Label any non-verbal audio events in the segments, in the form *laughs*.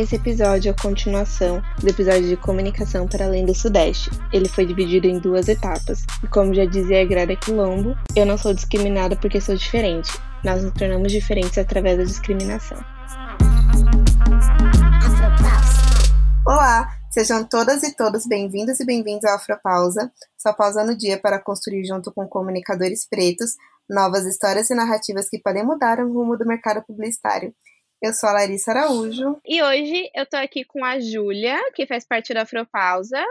Esse episódio é a continuação do episódio de comunicação para além do Sudeste. Ele foi dividido em duas etapas, e como já dizia a Grada Quilombo, eu não sou discriminada porque sou diferente. Nós nos tornamos diferentes através da discriminação. Olá, sejam todas e todos bem-vindos e bem-vindos ao Afropausa, sua pausa no dia para construir junto com comunicadores pretos novas histórias e narrativas que podem mudar o rumo do mercado publicitário. Eu sou a Larissa Araújo. E hoje eu tô aqui com a Júlia, que faz parte da Afropausa.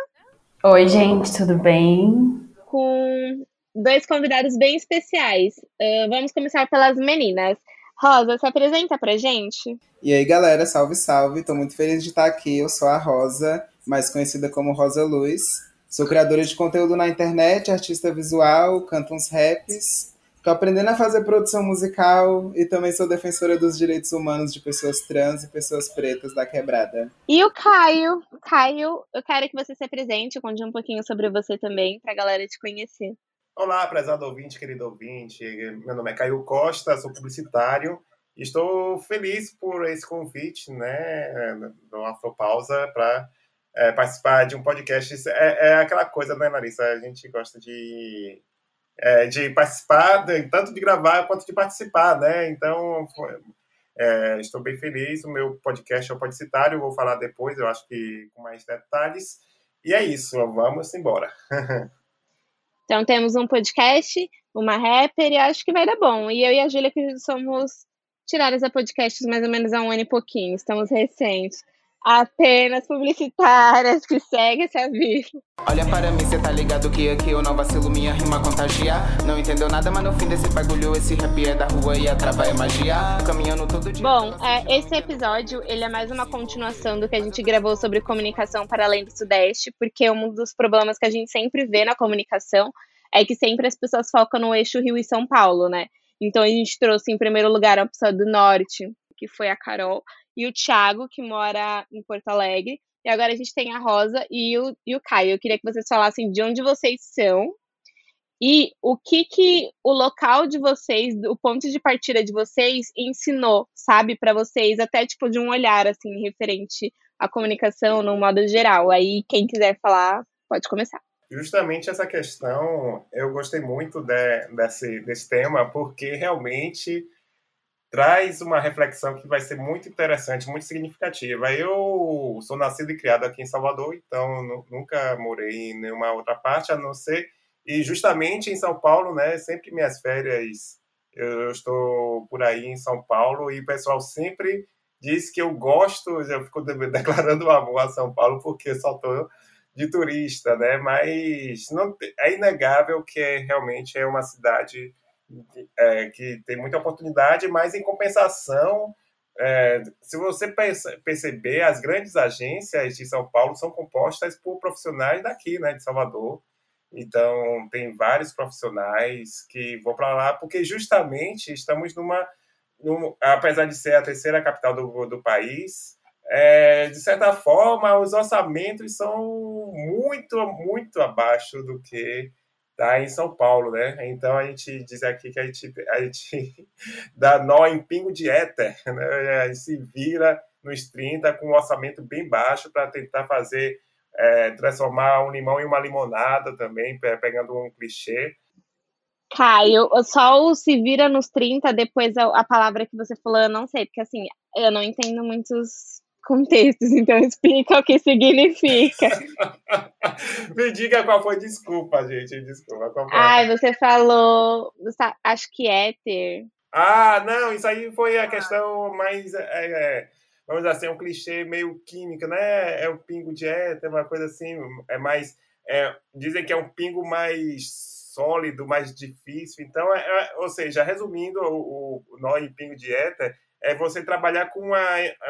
Oi, gente, tudo bem? Com dois convidados bem especiais. Uh, vamos começar pelas meninas. Rosa, se apresenta pra gente. E aí, galera, salve, salve. Tô muito feliz de estar aqui. Eu sou a Rosa, mais conhecida como Rosa Luz. Sou criadora de conteúdo na internet, artista visual, canto uns raps Estou aprendendo a fazer produção musical e também sou defensora dos direitos humanos de pessoas trans e pessoas pretas da quebrada. E o Caio, Caio, eu quero que você se apresente, conte um pouquinho sobre você também, para a galera te conhecer. Olá, prezado ouvinte, querido ouvinte. Meu nome é Caio Costa, sou publicitário e estou feliz por esse convite, né, do Afropausa para é, participar de um podcast. É, é aquela coisa, né, Larissa? A gente gosta de é, de participar, tanto de gravar quanto de participar, né? Então, é, estou bem feliz. O meu podcast é o Podcitário, vou falar depois, eu acho que com mais detalhes. E é isso, vamos embora. *laughs* então, temos um podcast, uma rapper, e acho que vai dar bom. E eu e a Júlia, que somos tiradas a podcasts mais ou menos há um ano e pouquinho, estamos recentes apenas publicitárias que seguem essa vida. Olha para mim, cê tá ligado que aqui eu não vacilo, minha rima contagia. Não entendeu nada, mas no fim desse bagulho, esse rap é da rua e a trava é magia. Caminhando todo dia. Bom, é, esse episódio, ele é mais uma continuação do que a gente gravou sobre comunicação para além do Sudeste, porque um dos problemas que a gente sempre vê na comunicação é que sempre as pessoas focam no eixo Rio e São Paulo, né? Então a gente trouxe em primeiro lugar a pessoa do Norte, que foi a Carol, e o Thiago, que mora em Porto Alegre. E agora a gente tem a Rosa e o, e o Caio. Eu queria que vocês falassem de onde vocês são e o que que o local de vocês, o ponto de partida de vocês ensinou, sabe, para vocês, até tipo de um olhar assim referente à comunicação no modo geral. Aí quem quiser falar, pode começar. Justamente essa questão, eu gostei muito de, desse, desse tema, porque realmente traz uma reflexão que vai ser muito interessante, muito significativa. Eu sou nascido e criado aqui em Salvador, então nunca morei em nenhuma outra parte, a não ser e justamente em São Paulo, né? Sempre minhas férias eu estou por aí em São Paulo e o pessoal sempre diz que eu gosto, eu fico *laughs* declarando amor a São Paulo porque só estou de turista, né? Mas não, é inegável que é, realmente é uma cidade é, que tem muita oportunidade, mas em compensação, é, se você perceber, as grandes agências de São Paulo são compostas por profissionais daqui, né, de Salvador. Então, tem vários profissionais que vão para lá, porque justamente estamos numa, apesar de ser a terceira capital do, do país, é, de certa forma, os orçamentos são muito, muito abaixo do que tá em São Paulo, né? Então a gente diz aqui que a gente, a gente *laughs* dá nó em pingo de éter, *laughs* né? A gente se vira nos 30 com um orçamento bem baixo para tentar fazer, é, transformar um limão em uma limonada também, pegando um clichê. Caio, só o se vira nos 30, depois a, a palavra que você falou, eu não sei, porque assim, eu não entendo muitos contextos, então explica o que significa. *laughs* Me diga qual foi, desculpa, gente, desculpa. Qual foi? Ai, você falou, acho que éter. Ah, não, isso aí foi a questão mais, é, é, vamos dizer assim, um clichê meio químico, né? É o pingo de éter, uma coisa assim, é mais, é, dizem que é um pingo mais sólido, mais difícil, então, é, é ou seja, resumindo, o, o nó em pingo de éter é você trabalhar com uma,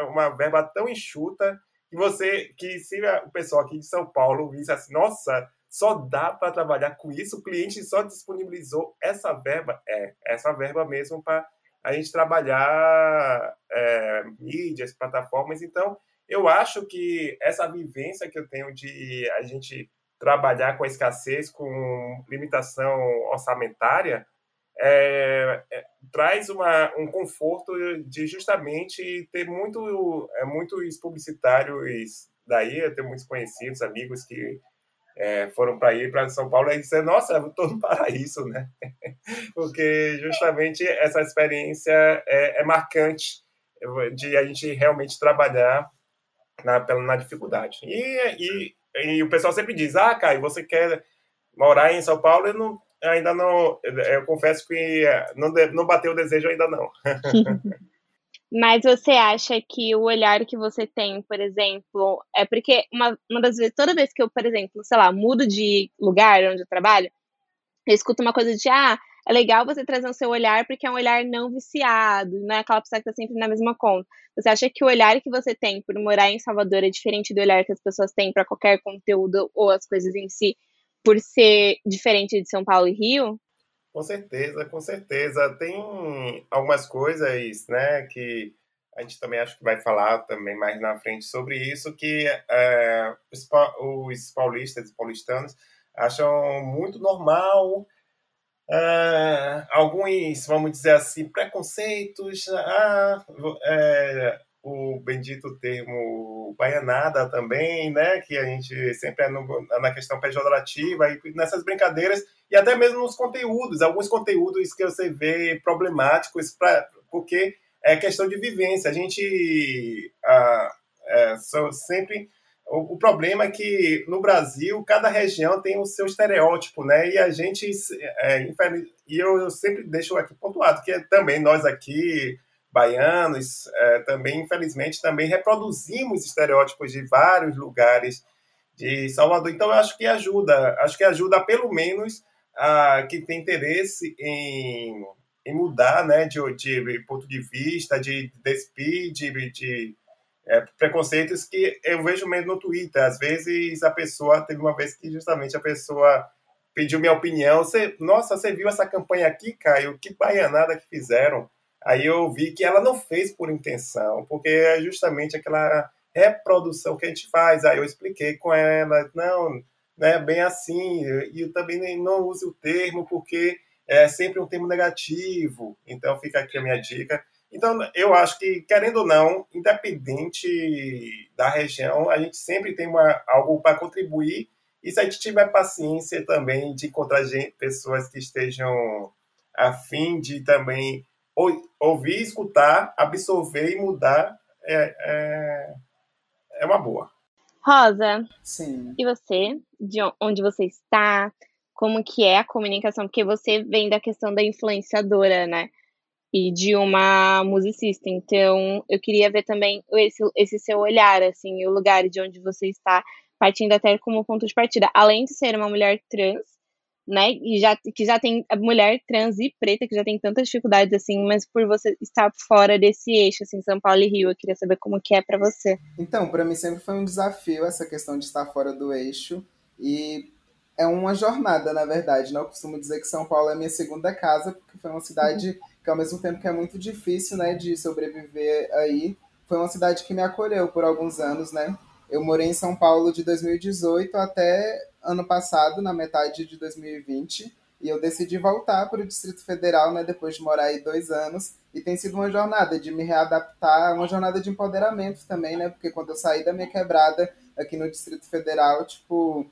uma verba tão enxuta que você que se o pessoal aqui de São Paulo visse assim, nossa, só dá para trabalhar com isso, o cliente só disponibilizou essa verba, é, essa verba mesmo para a gente trabalhar é, mídias, plataformas. Então, eu acho que essa vivência que eu tenho de a gente trabalhar com a escassez, com limitação orçamentária, é, é, traz uma, um conforto de justamente ter muito, é, muitos publicitários daí, eu tenho muitos conhecidos, amigos que é, foram para ir para São Paulo e dizer, nossa, eu estou no paraíso, né? *laughs* Porque justamente essa experiência é, é, marcante de a gente realmente trabalhar na, na dificuldade. E, e, e o pessoal sempre diz, ah, Caio, você quer morar em São Paulo? Eu não, ainda não, eu confesso que não, não bateu o desejo ainda não. *laughs* Mas você acha que o olhar que você tem, por exemplo, é porque uma, uma das vezes, toda vez que eu, por exemplo, sei lá, mudo de lugar onde eu trabalho, eu escuto uma coisa de, ah, é legal você trazer o seu olhar porque é um olhar não viciado, não é aquela pessoa que está sempre na mesma conta. Você acha que o olhar que você tem por morar em Salvador é diferente do olhar que as pessoas têm para qualquer conteúdo ou as coisas em si, por ser diferente de São Paulo e Rio? Com certeza, com certeza. Tem algumas coisas, né, que a gente também acho que vai falar também mais na frente sobre isso, que é, os, os paulistas e paulistanos acham muito normal Uh, alguns, vamos dizer assim, preconceitos, ah, é, o bendito termo baianada também, né, que a gente sempre é no, na questão pejorativa, e nessas brincadeiras, e até mesmo nos conteúdos, alguns conteúdos que você vê problemáticos, pra, porque é questão de vivência. A gente ah, é, sempre o, o, problema é que no Brasil cada região tem o seu estereótipo, né? E a gente, é, infeliz... e eu sempre deixo aqui pontuado que também nós aqui baianos é, também infelizmente também reproduzimos estereótipos de vários lugares de Salvador. Então eu acho que ajuda, acho que ajuda pelo menos a quem tem interesse em, em mudar, né? De, de ponto de vista, de despir, de, de é, preconceitos que eu vejo mesmo no Twitter. Às vezes a pessoa, teve uma vez que justamente a pessoa pediu minha opinião. Você, Nossa, você viu essa campanha aqui, Caio? Que baianada que fizeram. Aí eu vi que ela não fez por intenção, porque é justamente aquela reprodução que a gente faz. Aí eu expliquei com ela, não, não é bem assim, e eu também não use o termo porque é sempre um termo negativo. Então fica aqui a minha dica. Então, eu acho que, querendo ou não, independente da região, a gente sempre tem uma, algo para contribuir. E se a gente tiver paciência também de encontrar gente, pessoas que estejam a fim de também ouvir, escutar, absorver e mudar, é, é, é uma boa. Rosa, Sim. e você? De onde você está? Como que é a comunicação? Porque você vem da questão da influenciadora, né? e de uma musicista. Então, eu queria ver também esse, esse seu olhar, assim, o lugar de onde você está, partindo até como ponto de partida. Além de ser uma mulher trans, né, e já, que já tem a mulher trans e preta, que já tem tantas dificuldades, assim, mas por você estar fora desse eixo, assim, São Paulo e Rio, eu queria saber como que é para você. Então, para mim sempre foi um desafio essa questão de estar fora do eixo, e é uma jornada, na verdade, né? Eu costumo dizer que São Paulo é minha segunda casa, porque foi uma cidade que ao mesmo tempo que é muito difícil, né, de sobreviver aí, foi uma cidade que me acolheu por alguns anos, né? Eu morei em São Paulo de 2018 até ano passado, na metade de 2020, e eu decidi voltar para o Distrito Federal, né, depois de morar aí dois anos, e tem sido uma jornada de me readaptar, uma jornada de empoderamento também, né, porque quando eu saí da minha quebrada aqui no Distrito Federal, tipo,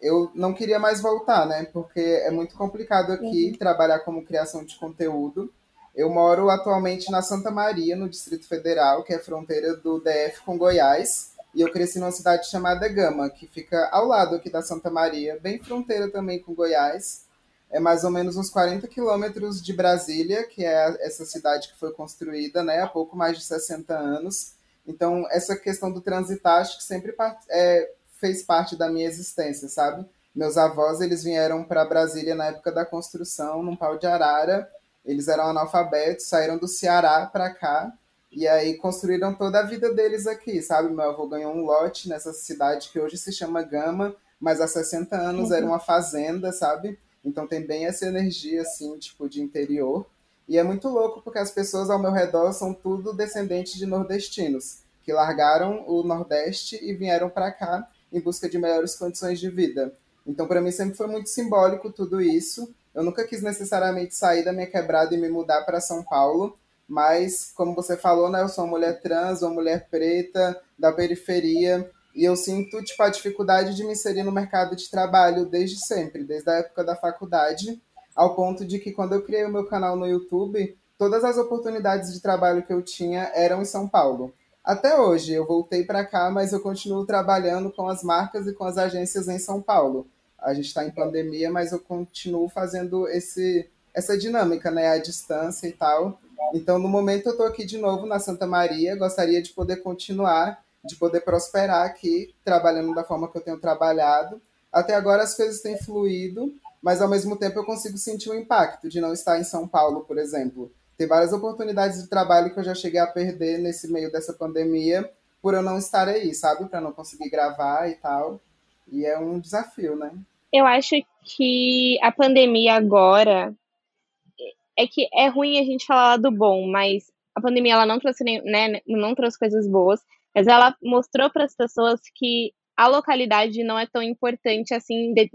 eu não queria mais voltar, né, porque é muito complicado aqui uhum. trabalhar como criação de conteúdo, eu moro atualmente na Santa Maria, no Distrito Federal, que é fronteira do DF com Goiás. E eu cresci numa cidade chamada Gama, que fica ao lado aqui da Santa Maria, bem fronteira também com Goiás. É mais ou menos uns 40 quilômetros de Brasília, que é essa cidade que foi construída né, há pouco mais de 60 anos. Então, essa questão do transitar, acho que sempre é, fez parte da minha existência, sabe? Meus avós, eles vieram para Brasília na época da construção, num pau de arara, eles eram analfabetos, saíram do Ceará para cá e aí construíram toda a vida deles aqui, sabe? Meu avô ganhou um lote nessa cidade que hoje se chama Gama, mas há 60 anos uhum. era uma fazenda, sabe? Então tem bem essa energia assim, tipo de interior. E é muito louco porque as pessoas ao meu redor são tudo descendentes de nordestinos, que largaram o Nordeste e vieram para cá em busca de melhores condições de vida. Então para mim sempre foi muito simbólico tudo isso Eu nunca quis necessariamente sair da minha quebrada e me mudar para São Paulo, mas como você falou, né, eu sou uma mulher trans, uma mulher preta da periferia, e eu sinto tipo a dificuldade de me inserir no mercado de trabalho desde sempre, desde a época da faculdade, ao ponto de que quando eu criei o meu canal no YouTube, todas as oportunidades de trabalho que eu tinha eram em São Paulo. Até hoje, eu voltei para cá, mas eu continuo trabalhando com as marcas e com as agências em São Paulo. A gente está em pandemia, mas eu continuo fazendo esse, essa dinâmica, né, à distância e tal. Então, no momento, eu estou aqui de novo na Santa Maria. Gostaria de poder continuar, de poder prosperar aqui, trabalhando da forma que eu tenho trabalhado. Até agora as coisas têm fluído, mas ao mesmo tempo eu consigo sentir o impacto de não estar em São Paulo, por exemplo. Tem várias oportunidades de trabalho que eu já cheguei a perder nesse meio dessa pandemia por eu não estar aí, sabe? Para não conseguir gravar e tal. E é um desafio, né? Eu acho que a pandemia agora é que é ruim a gente falar do bom, mas a pandemia ela não trouxe né, não trouxe coisas boas, mas ela mostrou para as pessoas que a localidade não é tão importante assim de,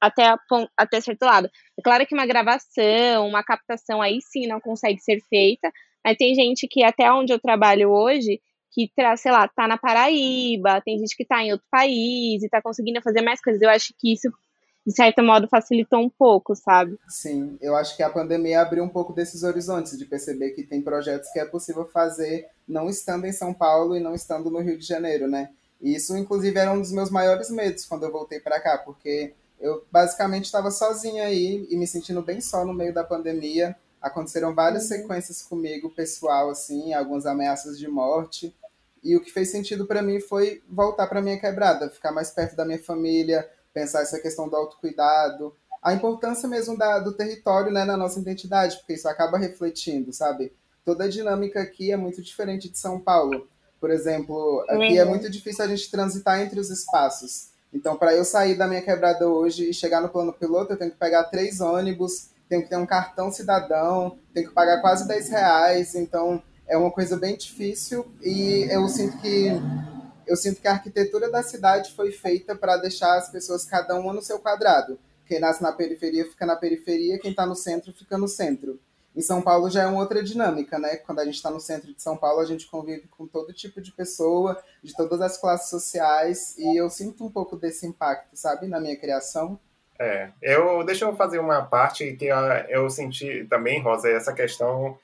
até, a, até certo lado. É claro que uma gravação, uma captação aí sim não consegue ser feita, mas tem gente que até onde eu trabalho hoje, que, sei lá, tá na Paraíba, tem gente que tá em outro país e tá conseguindo fazer mais coisas. Eu acho que isso de certo modo, facilitou um pouco, sabe? Sim, eu acho que a pandemia abriu um pouco desses horizontes, de perceber que tem projetos que é possível fazer não estando em São Paulo e não estando no Rio de Janeiro, né? E isso, inclusive, era um dos meus maiores medos quando eu voltei para cá, porque eu basicamente estava sozinha aí e me sentindo bem só no meio da pandemia. Aconteceram várias uhum. sequências comigo, pessoal, assim, algumas ameaças de morte. E o que fez sentido para mim foi voltar para minha quebrada, ficar mais perto da minha família, pensar essa questão do autocuidado, a importância mesmo da, do território né, na nossa identidade, porque isso acaba refletindo, sabe? Toda a dinâmica aqui é muito diferente de São Paulo. Por exemplo, aqui é uhum. muito difícil a gente transitar entre os espaços. Então, para eu sair da minha quebrada hoje e chegar no plano piloto, eu tenho que pegar três ônibus, tenho que ter um cartão cidadão, tenho que pagar quase 10 reais. Então, é uma coisa bem difícil e eu sinto que eu sinto que a arquitetura da cidade foi feita para deixar as pessoas cada uma no seu quadrado. Quem nasce na periferia fica na periferia, quem está no centro fica no centro. Em São Paulo já é uma outra dinâmica, né? Quando a gente está no centro de São Paulo, a gente convive com todo tipo de pessoa, de todas as classes sociais, e eu sinto um pouco desse impacto, sabe, na minha criação. É, eu deixa eu fazer uma parte que eu, eu senti também, Rosa, essa questão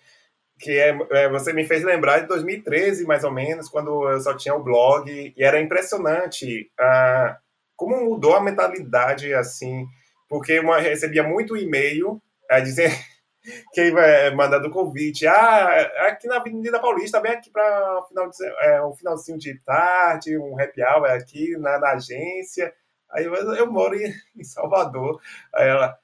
que é, é, você me fez lembrar de 2013, mais ou menos, quando eu só tinha o blog, e era impressionante ah, como mudou a mentalidade, assim, porque eu recebia muito e-mail a dizer *laughs* que mandar do convite, ah, aqui na Avenida Paulista, vem aqui para final é, um finalzinho de tarde, um happy hour aqui na, na agência, aí eu, eu moro em, em Salvador, aí ela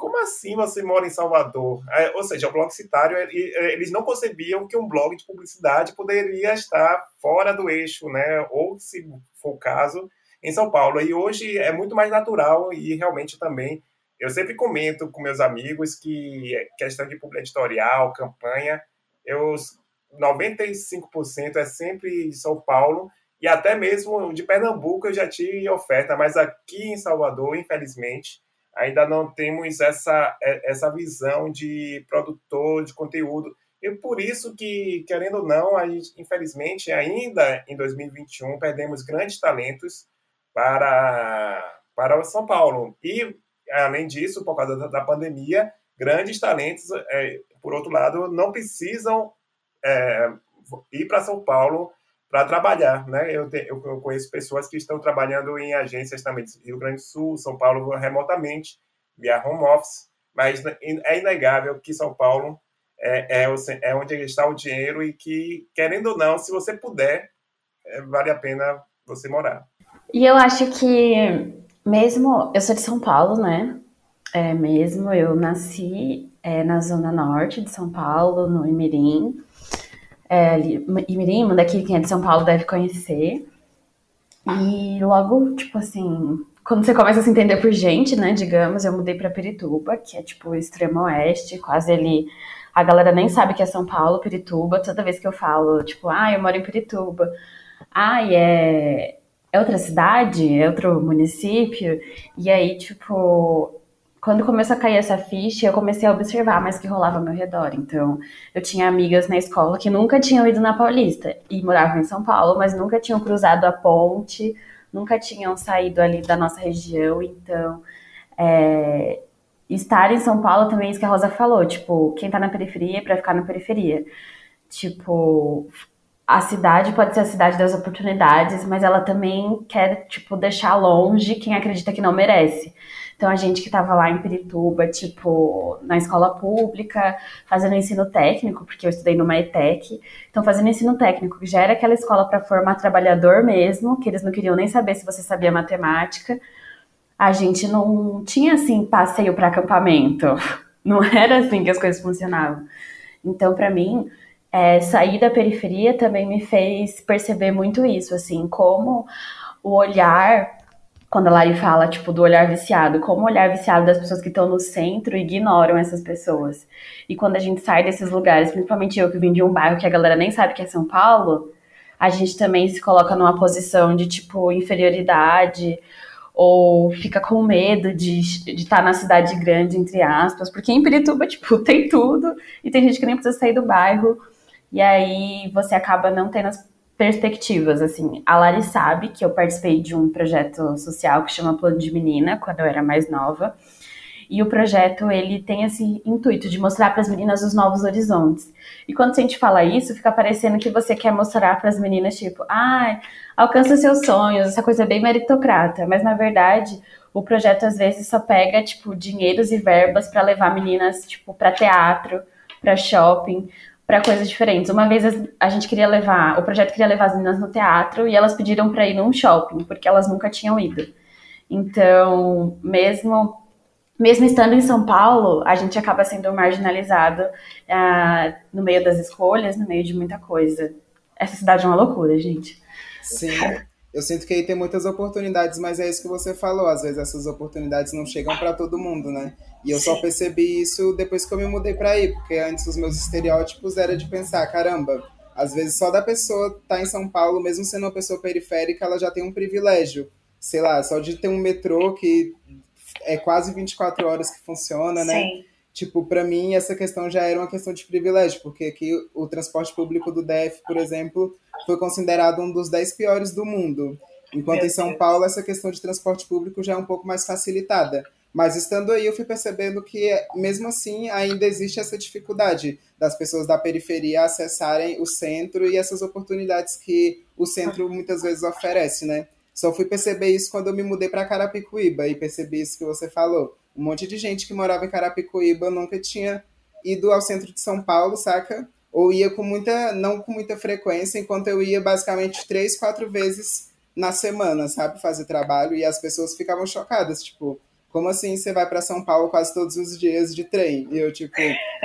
como assim você mora em Salvador? É, ou seja, o blog citário, eles não concebiam que um blog de publicidade poderia estar fora do eixo, né? Ou, se for o caso, em São Paulo. E hoje é muito mais natural e realmente também. Eu sempre comento com meus amigos que questão de publicidade editorial, campanha, eu 95% é sempre de São Paulo e até mesmo de Pernambuco eu já tive oferta, mas aqui em Salvador, infelizmente, ainda não temos essa, é, essa visão de produtor de conteúdo. E por isso que, querendo ou não, a gente, infelizmente, ainda em 2021, perdemos grandes talentos para, para São Paulo. E, além disso, por causa da, da pandemia, grandes talentos, é, por outro lado, não precisam é, ir para São Paulo para trabalhar, né? Eu, te, eu, conheço pessoas que estão trabalhando em agências também do Rio Grande do Sul, São Paulo remotamente, via home office, mas é inegável que São Paulo é, é, é onde está o dinheiro e que, querendo ou não, se você puder, é, vale a pena você morar. E eu acho que, mesmo, eu sou de São Paulo, né? É, mesmo, eu nasci é, na zona norte de São Paulo, no Imirim, é, Imirim, daqui quem é de São Paulo deve conhecer. E logo, tipo assim, quando você começa a se entender por gente, né, digamos, eu mudei para Pirituba, que é tipo extremo oeste, quase ali. A galera nem sabe que é São Paulo, Pirituba. Toda vez que eu falo, tipo, ah, eu moro em Pirituba. Ah, é, é outra cidade? É outro município? E aí, tipo, quando começou a cair essa ficha, eu comecei a observar mais o que rolava ao meu redor. Então, eu tinha amigas na escola que nunca tinham ido na Paulista e moravam em São Paulo, mas nunca tinham cruzado a ponte, nunca tinham saído ali da nossa região. Então, é, estar em São Paulo também é isso que a Rosa falou. Tipo, quem tá na periferia é pra ficar na periferia. Tipo, a cidade pode ser a cidade das oportunidades, mas ela também quer, tipo, deixar longe quem acredita que não merece. Então, a gente que estava lá em Pirituba, tipo, na escola pública, fazendo ensino técnico, porque eu estudei numa ETEC, então fazendo ensino técnico, que já era aquela escola para formar trabalhador mesmo, que eles não queriam nem saber se você sabia matemática. A gente não tinha, assim, passeio para acampamento. *laughs* Não era assim que as coisas funcionavam. Então, para mim, é, sair da periferia também me fez perceber muito isso, assim, como o olhar quando a Lari fala, tipo, do olhar viciado, como o olhar viciado das pessoas que estão no centro ignoram essas pessoas. E quando a gente sai desses lugares, principalmente eu que vim de um bairro que a galera nem sabe que é São Paulo, a gente também se coloca numa posição de, tipo, inferioridade, ou fica com medo de estar tá na cidade grande, entre aspas, porque em Pirituba, tipo, *laughs* tem tudo, e tem gente que nem precisa sair do bairro, e aí você acaba não tendo as perspectivas, assim. A Lari sabe que eu participei de um projeto social que chama Plano de Menina, quando eu era mais nova. E o projeto, ele tem esse intuito de mostrar para as meninas os novos horizontes. E quando a gente fala isso, fica parecendo que você quer mostrar para as meninas, tipo, ai, ah, alcança seus sonhos, essa coisa bem meritocrata. Mas, na verdade, o projeto, às vezes, só pega, tipo, dinheiros e verbas para levar meninas, tipo, para teatro, para shopping, para coisas diferentes. Uma vez a gente queria levar, o projeto queria levar as meninas no teatro e elas pediram para ir num shopping, porque elas nunca tinham ido. Então, mesmo mesmo estando em São Paulo, a gente acaba sendo marginalizado uh, no meio das escolhas, no meio de muita coisa. Essa cidade é uma loucura, gente. Sim. Eu sinto que aí tem muitas oportunidades, mas é isso que você falou. Às vezes essas oportunidades não chegam para todo mundo, né? E eu Sim. só percebi isso depois que eu me mudei para aí, porque antes os meus estereótipos era de pensar, caramba, às vezes só da pessoa estar tá em São Paulo, mesmo sendo uma pessoa periférica, ela já tem um privilégio. Sei lá, só de ter um metrô que é quase 24 horas que funciona, né? Sim. Tipo, para mim essa questão já era uma questão de privilégio, porque aqui o transporte público do DF, por exemplo, foi considerado um dos 10 piores do mundo. Enquanto Meu em São Deus. Paulo essa questão de transporte público já é um pouco mais facilitada. Mas estando aí, eu fui percebendo que, mesmo assim, ainda existe essa dificuldade das pessoas da periferia acessarem o centro e essas oportunidades que o centro muitas vezes oferece, né? Só fui perceber isso quando eu me mudei para Carapicuíba e percebi isso que você falou. Um monte de gente que morava em Carapicuíba nunca tinha ido ao centro de São Paulo, saca? Ou ia com muita, não com muita frequência, enquanto eu ia basicamente três, quatro vezes na semana, sabe? Fazer trabalho e as pessoas ficavam chocadas, tipo, como assim você vai para São Paulo quase todos os dias de trem? E eu, tipo,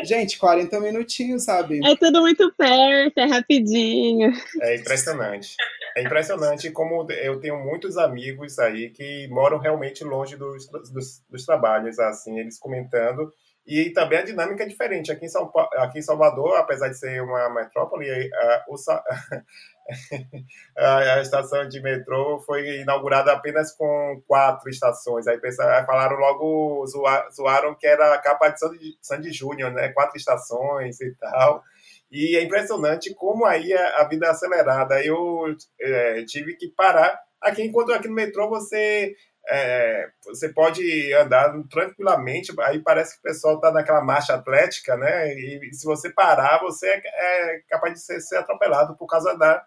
gente, 40 minutinhos, sabe? É tudo muito perto, é rapidinho. É impressionante. É impressionante como eu tenho muitos amigos aí que moram realmente longe dos, dos, dos trabalhos, assim, eles comentando. E também a dinâmica é diferente. Aqui em, São, aqui em Salvador, apesar de ser uma metrópole, *laughs* a, a, estação de metrô foi inaugurada apenas com quatro estações. Aí pensaram, falaram logo, zoaram que era a capa de Sandy, Sandy Júnior, né? Quatro estações e tal. E é impressionante como aí a, a vida é acelerada. Eu é, tive que parar. Aqui, enquanto aqui no metrô você é, você pode andar tranquilamente, aí parece que o pessoal está naquela marcha atlética, né? E, se você parar, você é, é capaz de ser, ser, atropelado por causa da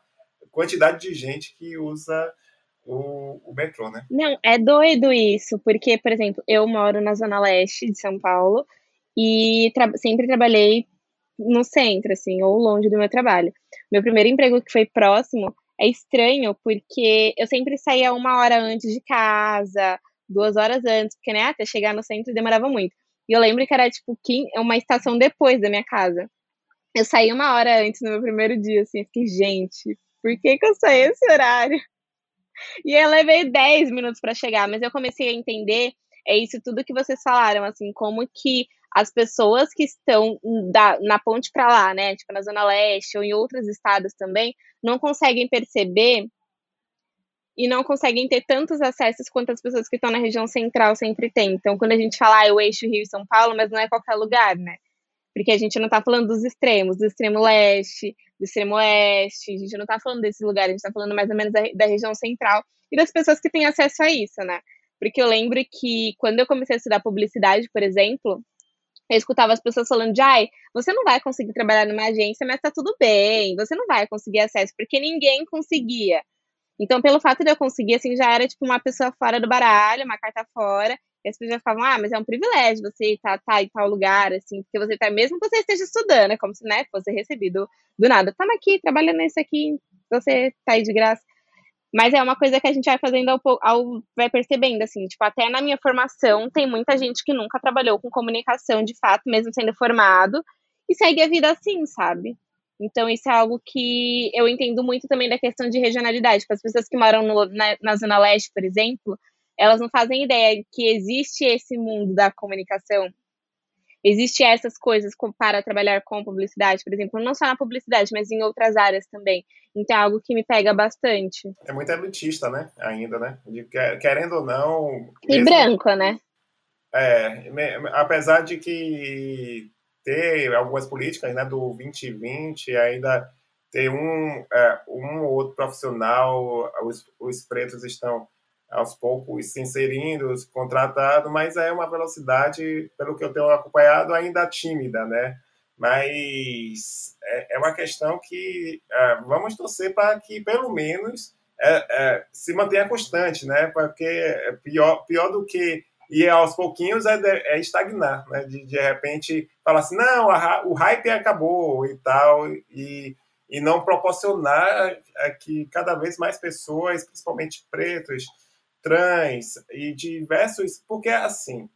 quantidade de gente que usa o, o, metrô, né? Não, é doido isso, porque, por exemplo, eu moro na zona leste de São Paulo e tra sempre trabalhei no centro, assim, ou longe do meu trabalho. Meu primeiro emprego que foi próximo é estranho, porque eu sempre saía uma hora antes de casa, duas horas antes, porque, né, até chegar no centro demorava muito. E eu lembro que era, tipo, uma estação depois da minha casa. Eu saí uma hora antes no meu primeiro dia, assim, fiquei, gente, por que, que eu saí esse horário? *laughs* E eu levei 10 minutos para chegar, mas eu comecei a entender é isso tudo que vocês falaram, assim, como que as pessoas que estão da, na ponte para lá, né, tipo na Zona Leste ou em outros estados também, não conseguem perceber e não conseguem ter tantos acessos quanto as pessoas que estão na região central sempre têm. Então, quando a gente fala ah, o eixo Rio e São Paulo, mas não é qualquer lugar, né? Porque a gente não está falando dos extremos, do extremo leste, do extremo oeste, a gente não está falando desse lugar, a gente está falando mais ou menos da, da região central e das pessoas que têm acesso a isso, né? Porque eu lembro que quando eu comecei a estudar publicidade, por exemplo, eu escutava as pessoas falando de, ai, você não vai conseguir trabalhar numa agência, mas tá tudo bem, você não vai conseguir acesso, porque ninguém conseguia. Então, pelo fato de eu conseguir, assim, já era tipo uma pessoa fora do baralho, uma carta fora. E as pessoas já falavam, ah, mas é um privilégio você estar tá, tá em tal lugar, assim, porque você tá, mesmo que você esteja estudando, é como se, né, fosse recebido do nada. Tamo aqui, trabalhando nisso aqui, você tá aí de graça. Mas é uma coisa que a gente vai fazendo ao, ao vai percebendo, assim, tipo, até na minha formação tem muita gente que nunca trabalhou com comunicação de fato, mesmo sendo formado, e segue a vida assim, sabe? Então, isso é algo que eu entendo muito também da questão de regionalidade. Para as pessoas que moram no, na, na, Zona Leste, por exemplo, elas não fazem ideia que existe esse mundo da comunicação. Existe essas coisas para trabalhar com publicidade, por exemplo, não só na publicidade, mas em outras áreas também. Então é algo que me pega bastante. É muito elitista, né? Ainda, né? De, querendo ou não. E branco, né? É, apesar de que ter algumas políticas né, do 2020, ainda ter um, é, um ou outro profissional, os, os pretos estão aos poucos se inserindo, contratado, mas é uma velocidade, pelo que eu tenho acompanhado, ainda tímida, né? Mas é, é uma questão que é, vamos torcer para que, pelo menos, é, é, se mantenha constante, né? Porque é pior, pior do que e aos pouquinhos é, estagnar, né? De, de repente falar assim, não, a, o hype acabou e tal, e, e não proporcionar que cada vez mais pessoas, principalmente pretos, trans e diversos, porque assim,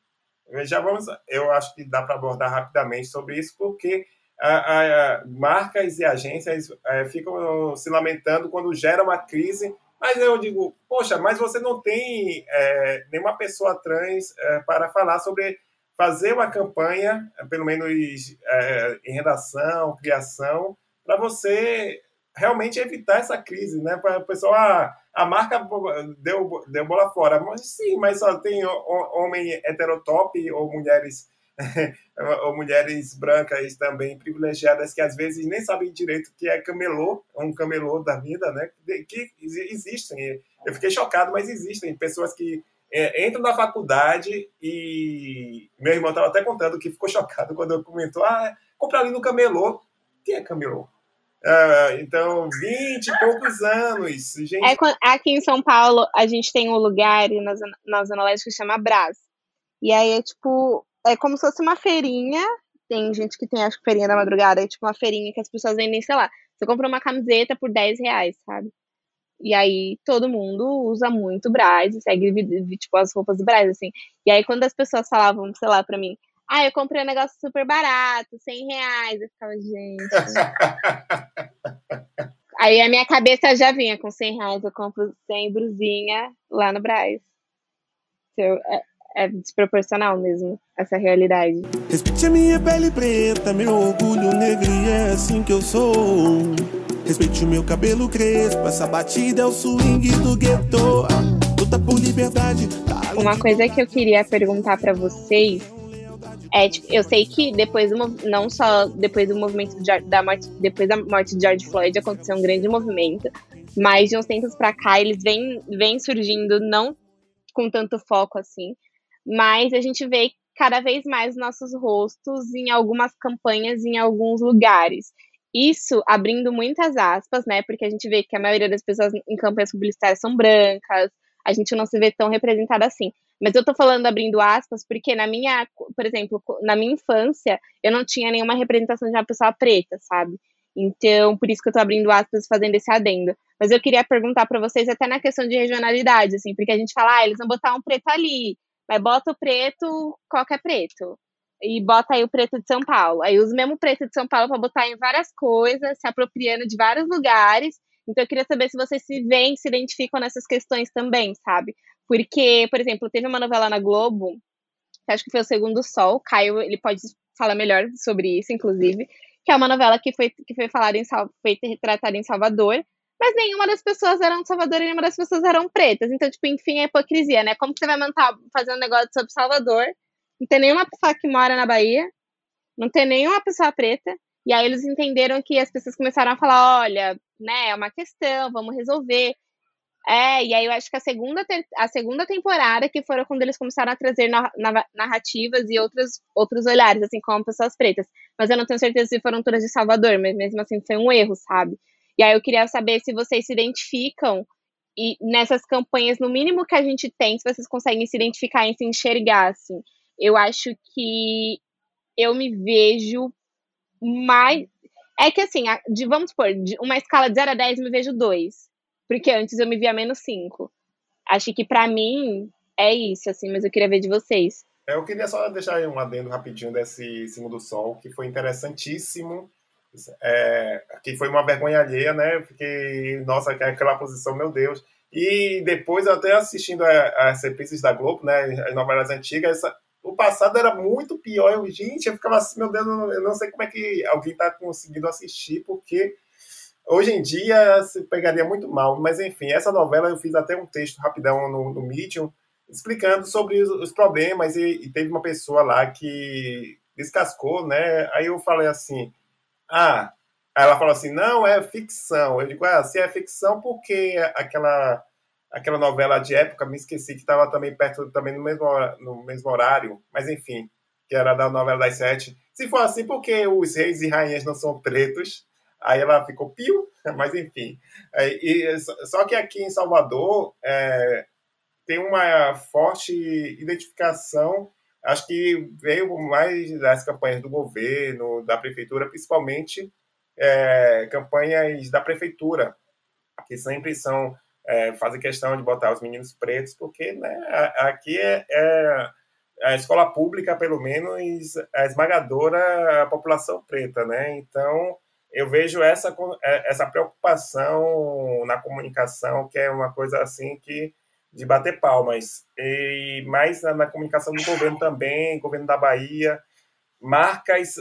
já vamos, eu acho que dá para abordar rapidamente sobre isso, porque a, a, marcas e agências é, ficam se lamentando quando gera uma crise mas eu digo, poxa, mas você não tem é, nenhuma pessoa trans é, para falar sobre fazer uma campanha, pelo menos é, em redação, criação, para você realmente evitar essa crise, né? Para o pessoal, ah, a marca deu, deu bola fora. Mas sim, mas só tem homem heterotop ou mulheres *laughs* ou mulheres brancas também privilegiadas que às vezes nem sabem direito o que é camelô, um camelô da vida, né? Que existem. Eu fiquei chocado, mas existem pessoas que é, entram na faculdade e meu irmão estava até contando que ficou chocado quando eu comentou, ah, compra ali no camelô. Quem é camelô? Ah, então, 20 e poucos anos. Gente... É, aqui em São Paulo, a gente tem um lugar na Zona, na Zona Leste que chama Brás. E aí é tipo é como se fosse uma feirinha. Tem gente que tem, acho que feirinha da madrugada, é tipo uma feirinha que as pessoas vendem, sei lá. Você compra uma camiseta por 10 reais, sabe? E aí todo mundo usa muito Braz e segue, tipo, as roupas do Braz, assim. E aí quando as pessoas falavam, sei lá, pra mim, ah, eu comprei um negócio super barato, 100 reais. Eu ficava, gente. *laughs* aí a minha cabeça já vinha com 100 reais, eu compro 100 brusinha lá no Braz. Eu, é, é desproporcional mesmo, essa realidade. Respeite a minha pele preta, meu orgulho negro, e é assim que eu sou. Respeite o meu cabelo crespo, essa batida é o swing do gueto. Luta por liberdade. Tá Uma coisa que eu queria perguntar para vocês é, tipo, eu sei que depois do não só depois do movimento de, da morte, depois da morte de George Floyd aconteceu um grande movimento, mas de uns tempos para cá eles vêm, vêm surgindo não com tanto foco assim, mas a gente vê cada vez mais nossos rostos em algumas campanhas, em alguns lugares. Isso abrindo muitas aspas, né? Porque a gente vê que a maioria das pessoas em campanhas publicitárias são brancas, a gente não se vê tão representada assim. Mas eu tô falando abrindo aspas porque na minha, por exemplo, na minha infância, eu não tinha nenhuma representação de uma pessoa preta, sabe? Então, por isso que eu tô abrindo aspas fazendo esse adendo. Mas eu queria perguntar para vocês até na questão de regionalidade, assim, porque a gente fala, ah, eles vão botar um preto ali, mas bota o preto, qualquer preto. E bota aí o preto de São Paulo. Aí usa o mesmo preto de São Paulo para botar em várias coisas, se apropriando de vários lugares. Então eu queria saber se vocês se veem, se identificam nessas questões também, sabe? Porque, por exemplo, teve uma novela na Globo, que acho que foi o Segundo Sol, Caio, ele pode falar melhor sobre isso, inclusive, que é uma novela que foi, que foi falada em foi retratada em Salvador, mas nenhuma das pessoas eram de Salvador e nenhuma das pessoas eram pretas. Então, tipo, enfim, é hipocrisia, né? Como que você vai montar, fazer um negócio sobre Salvador, não tem nenhuma pessoa que mora na Bahia, não tem nenhuma pessoa preta, e aí eles entenderam que as pessoas começaram a falar, olha, né, é uma questão, vamos resolver. É, e aí eu acho que a segunda, a segunda temporada, que foram quando eles começaram a trazer narrativas e outros, outros olhares, assim, como pessoas pretas. Mas eu não tenho certeza se foram todas de Salvador, mas mesmo assim foi um erro, sabe? E aí eu queria saber se vocês se identificam e nessas campanhas, no mínimo que a gente tem, se vocês conseguem se identificar e se enxergar, assim. Eu acho que eu me vejo mais. É que assim, de, vamos supor, de uma escala de 0 a 10, eu me vejo 2. Porque antes eu me via menos 5. Acho que para mim é isso, assim, mas eu queria ver de vocês. Eu queria só deixar um adendo rapidinho desse Cimo do Sol, que foi interessantíssimo. É, que foi uma vergonha alheia, né? Porque, nossa, aquela posição, meu Deus. E depois, até assistindo as reprises da Globo, né? As novelas antigas, essa, o passado era muito pior. Eu, gente, eu ficava assim, meu Deus, eu não sei como é que alguém está conseguindo assistir, porque hoje em dia se pegaria muito mal. Mas enfim, essa novela eu fiz até um texto rapidão no, no Medium, explicando sobre os, os problemas, e, e, teve uma pessoa lá que descascou, né? Aí eu falei assim, ah, aí ela falou assim, não, é ficção. Eu digo, ah, se é ficção, porque aquela aquela novela de época, me esqueci que estava também perto, também no mesmo, no mesmo horário, mas enfim, que era da novela das sete. Se for assim, porque os reis e rainhas não são pretos, aí ela ficou pio, *laughs* mas enfim. E, só que aqui em Salvador é, tem uma forte identificação, acho que veio mais das campanhas do governo, da prefeitura, principalmente é, campanhas da prefeitura, que sempre são é, fazem questão de botar os meninos pretos, porque né, aqui é, é a escola pública, pelo menos, a esmagadora a população preta, né? Então, eu vejo essa, é, essa preocupação na comunicação, que é uma coisa assim que de bater palmas. E mais na, na comunicação do governo também, governo da Bahia, marcas,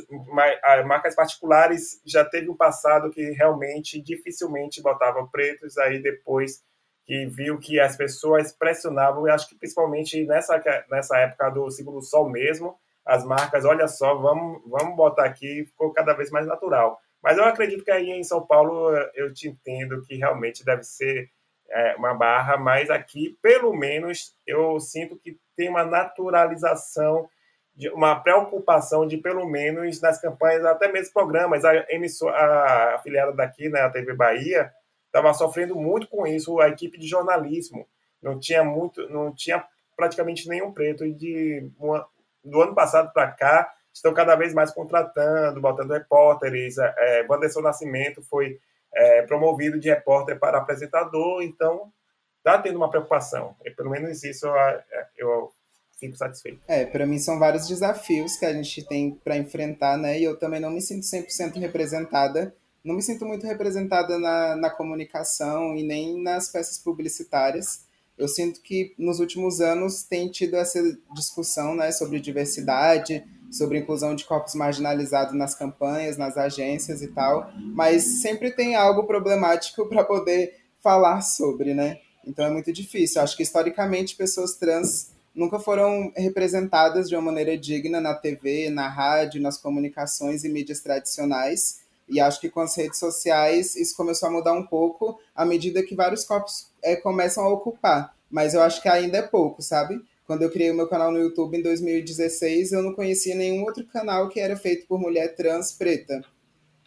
marcas particulares já teve um passado que realmente dificilmente botavam pretos, aí depois que viu que as pessoas pressionavam, e acho que principalmente nessa, nessa época do segundo sol mesmo, as marcas, olha só, vamos, vamos botar aqui, ficou cada vez mais natural. Mas eu acredito que aí em São Paulo eu te entendo que realmente deve ser é, uma barra, mas aqui, pelo menos, eu sinto que tem uma naturalização, de, uma preocupação de, pelo menos, nas campanhas, até mesmo programas, a, emissora, a afiliada daqui, né, a TV Bahia, estava sofrendo muito com isso a equipe de jornalismo. Não tinha muito não tinha praticamente nenhum preto. E de uma, do ano passado para cá estão cada vez mais contratando botando repórteres. É, Wanderson Nascimento foi é, promovido de repórter para apresentador. Então está tendo uma preocupação. E pelo menos isso eu, eu fico satisfeito. É, para mim são vários desafios que a gente tem para enfrentar, né? E eu também não me sinto 100% representada não me sinto muito representada na, na comunicação e nem nas peças publicitárias. Eu sinto que nos últimos anos tem tido essa discussão né, sobre diversidade, sobre inclusão de corpos marginalizados nas campanhas, nas agências e tal, mas sempre tem algo problemático *laughs* para poder falar sobre, né? Então é muito difícil. Acho que historicamente pessoas trans nunca foram representadas de uma maneira digna na TV, na rádio, nas comunicações e mídias tradicionais. E acho que com as redes sociais isso começou a mudar um pouco à medida que vários corpos é, começam a ocupar. Mas eu acho que ainda é pouco, sabe? Quando eu criei o meu canal no YouTube em 2016, eu não conhecia nenhum outro canal que era feito por mulher trans preta.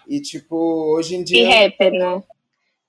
E, tipo, hoje em dia. E rapper, né?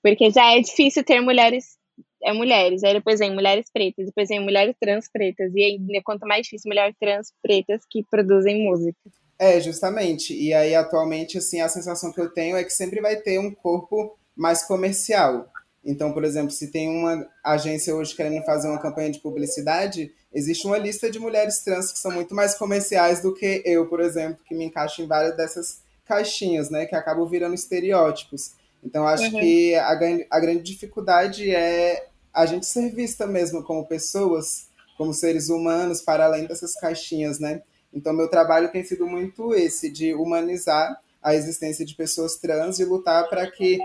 Porque já é difícil ter mulheres. É mulheres, aí depois vem mulheres pretas, depois vem mulheres trans pretas, e ainda quanto mais difícil, mulheres trans pretas que produzem música. É, justamente. E aí, atualmente, assim, a sensação que eu tenho é que sempre vai ter um corpo mais comercial. Então, por exemplo, se tem uma agência hoje querendo fazer uma campanha de publicidade, existe uma lista de mulheres trans que são muito mais comerciais do que eu, por exemplo, que me encaixo em várias dessas caixinhas, né, que acabam virando estereótipos. Então, acho uhum. que a, a grande dificuldade é a gente ser vista mesmo como pessoas, como seres humanos, para além dessas caixinhas, né? Então, meu trabalho tem sido muito esse, de humanizar a existência de pessoas trans e lutar para que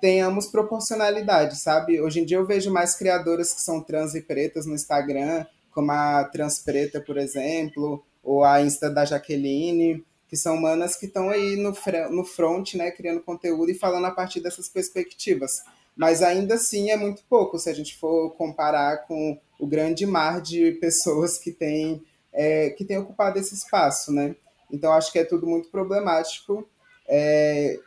tenhamos proporcionalidade, sabe? Hoje em dia eu vejo mais criadoras que são trans e pretas no Instagram, como a Trans Preta, por exemplo, ou a Insta da Jaqueline, que são manas que estão aí no, no front, né, criando conteúdo e falando a partir dessas perspectivas. Mas ainda assim é muito pouco se a gente for comparar com o grande mar de pessoas que têm é, que tem ocupado esse espaço, né? Então acho que é tudo muito problemático. É,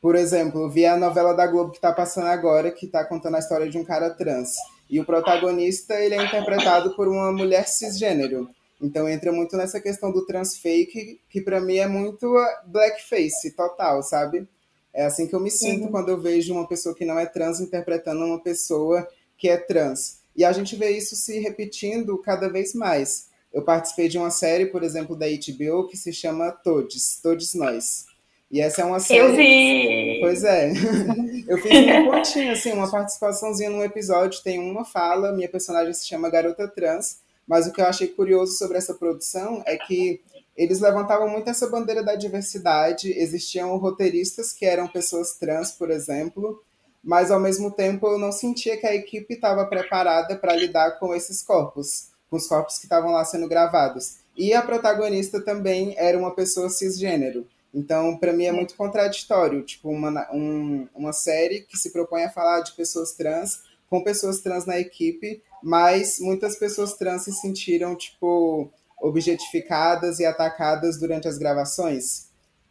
por exemplo, vi a novela da Globo que está passando agora, que está contando a história de um cara trans. E o protagonista ele é interpretado por uma mulher cisgênero. Então entra muito nessa questão do transfake, que para mim é muito blackface total, sabe? É assim que eu me sinto uhum. quando eu vejo uma pessoa que não é trans interpretando uma pessoa que é trans. E a gente vê isso se repetindo cada vez mais. Eu participei de uma série, por exemplo, da HBO que se chama Todes, Todos Nós. E essa é uma série. Eu vi! Pois é. *laughs* Eu fiz um pontinho, assim, uma participaçãozinha num episódio, tem uma fala, minha personagem se chama Garota Trans, mas o que eu achei curioso sobre essa produção é que eles levantavam muito essa bandeira da diversidade, existiam roteiristas que eram pessoas trans, por exemplo, mas ao mesmo tempo eu não sentia que a equipe estava preparada para lidar com esses corpos, com os corpos que estavam lá sendo gravados. E a protagonista também era uma pessoa cisgênero. Então, para mim é muito contraditório, tipo, uma, um, uma série que se propõe a falar de pessoas trans, com pessoas trans na equipe, mas muitas pessoas trans se sentiram, tipo, objetificadas e atacadas durante as gravações.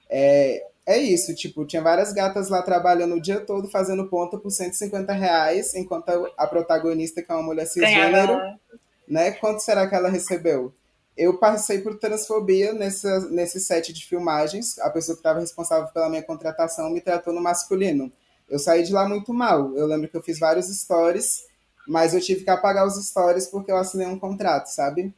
É, é isso, tipo, tinha várias gatas lá trabalhando o dia todo, fazendo ponta por 150 reais, enquanto a protagonista, que é uma mulher cisgênero, né, quanto será que ela recebeu? eu passei por transfobia nessa, nesse set de filmagens. A pessoa que estava responsável pela minha contratação me tratou no masculino. Eu saí de lá muito mal. Eu lembro que eu fiz vários stories, mas eu tive que apagar os stories porque eu assinei um contrato, sabe?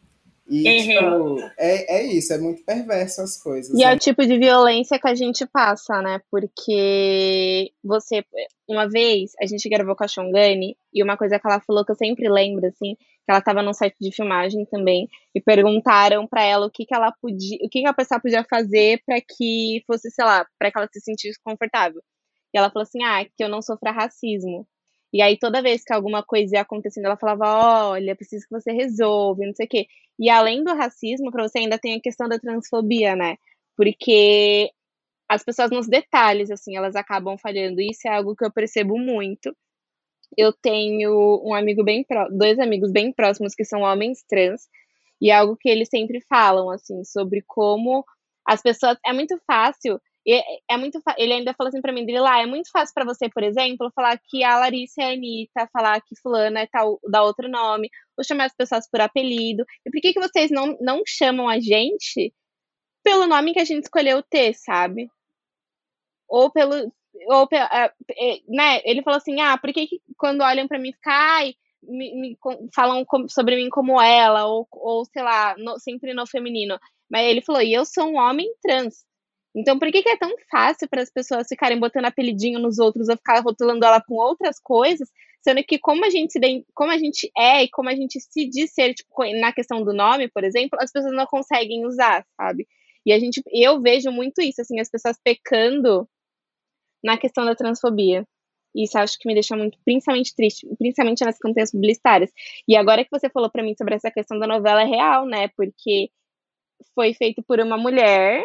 E, uhum. tipo, é, é isso, é muito perverso as coisas. E né? é o tipo de violência que a gente passa, né? Porque você, uma vez, a gente gravou com a Shongani, e uma coisa que ela falou que eu sempre lembro, assim, que ela estava num site de filmagem também, e perguntaram para ela o que, que ela podia, o que, que a pessoa podia fazer para que fosse, sei lá, para que ela se sentisse confortável. E ela falou assim: ah, que eu não sofra racismo. E aí, toda vez que alguma coisa ia acontecendo, ela falava: olha, preciso que você resolva, não sei o quê. E além do racismo, para você ainda tem a questão da transfobia, né? Porque as pessoas nos detalhes, assim, elas acabam falhando. Isso é algo que eu percebo muito. Eu tenho um amigo bem dois amigos bem próximos que são homens trans, e é algo que eles sempre falam, assim, sobre como as pessoas. É muito fácil e é muito ele ainda falou assim para mim, dele lá, é muito fácil para você, por exemplo, falar que a Larissa é a Anitta, falar que fulana é tal, dá outro nome, ou chamar as pessoas por apelido. E por que, que vocês não, não chamam a gente pelo nome que a gente escolheu ter, sabe? Ou pelo. Ou, uh, né? Ele falou assim: ah, por que, que quando olham para mim, cai, me, me, falam sobre mim como ela, ou, ou sei lá, no, sempre no feminino. Mas ele falou: e eu sou um homem trans. Então, por que, que é tão fácil para as pessoas ficarem botando apelidinho nos outros ou ficar rotulando ela com outras coisas, sendo que como a gente se como a gente é e como a gente se diz ser, tipo, na questão do nome, por exemplo, as pessoas não conseguem usar, sabe? E a gente, eu vejo muito isso, assim, as pessoas pecando na questão da transfobia. Isso acho que me deixa muito, principalmente triste, principalmente nas campanhas publicitárias. E agora que você falou para mim sobre essa questão da novela é real, né? Porque foi feito por uma mulher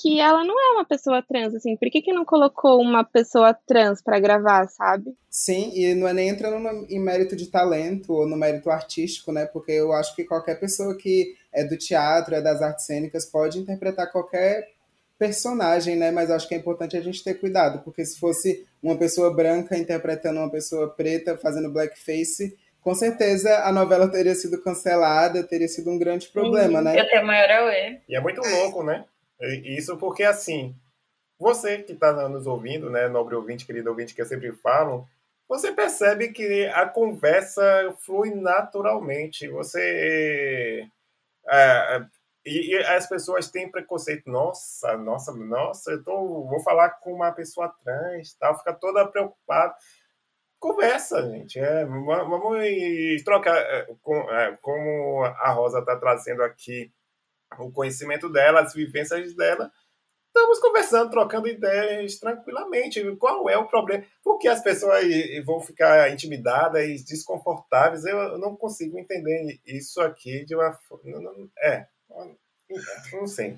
que ela não é uma pessoa trans, assim. Por que, que não colocou uma pessoa trans para gravar, sabe? Sim, e não é nem entrando no, em mérito de talento ou no mérito artístico, né? Porque eu acho que qualquer pessoa que é do teatro, é das artes cênicas, pode interpretar qualquer personagem, né? Mas acho que é importante a gente ter cuidado, porque se fosse uma pessoa branca interpretando uma pessoa preta, fazendo blackface, com certeza a novela teria sido cancelada, teria sido um grande problema, Sim, né? Tenho maior away. E é muito louco, né? Isso porque, assim, você que está nos ouvindo, né, nobre ouvinte, querido ouvinte, que eu sempre falo, você percebe que a conversa flui naturalmente. Você. É, e, e, as pessoas têm preconceito. Nossa, nossa, nossa, eu tô, vou falar com uma pessoa trans, tal, fica toda preocupada. Conversa, gente. É, vamos trocar, é, é, como a Rosa está trazendo aqui o conhecimento dela, as vivências dela, estamos conversando, trocando ideias tranquilamente. Qual é o problema? Por que as pessoas vão ficar intimidadas e desconfortáveis? Eu não consigo entender isso aqui de uma. É, não sei.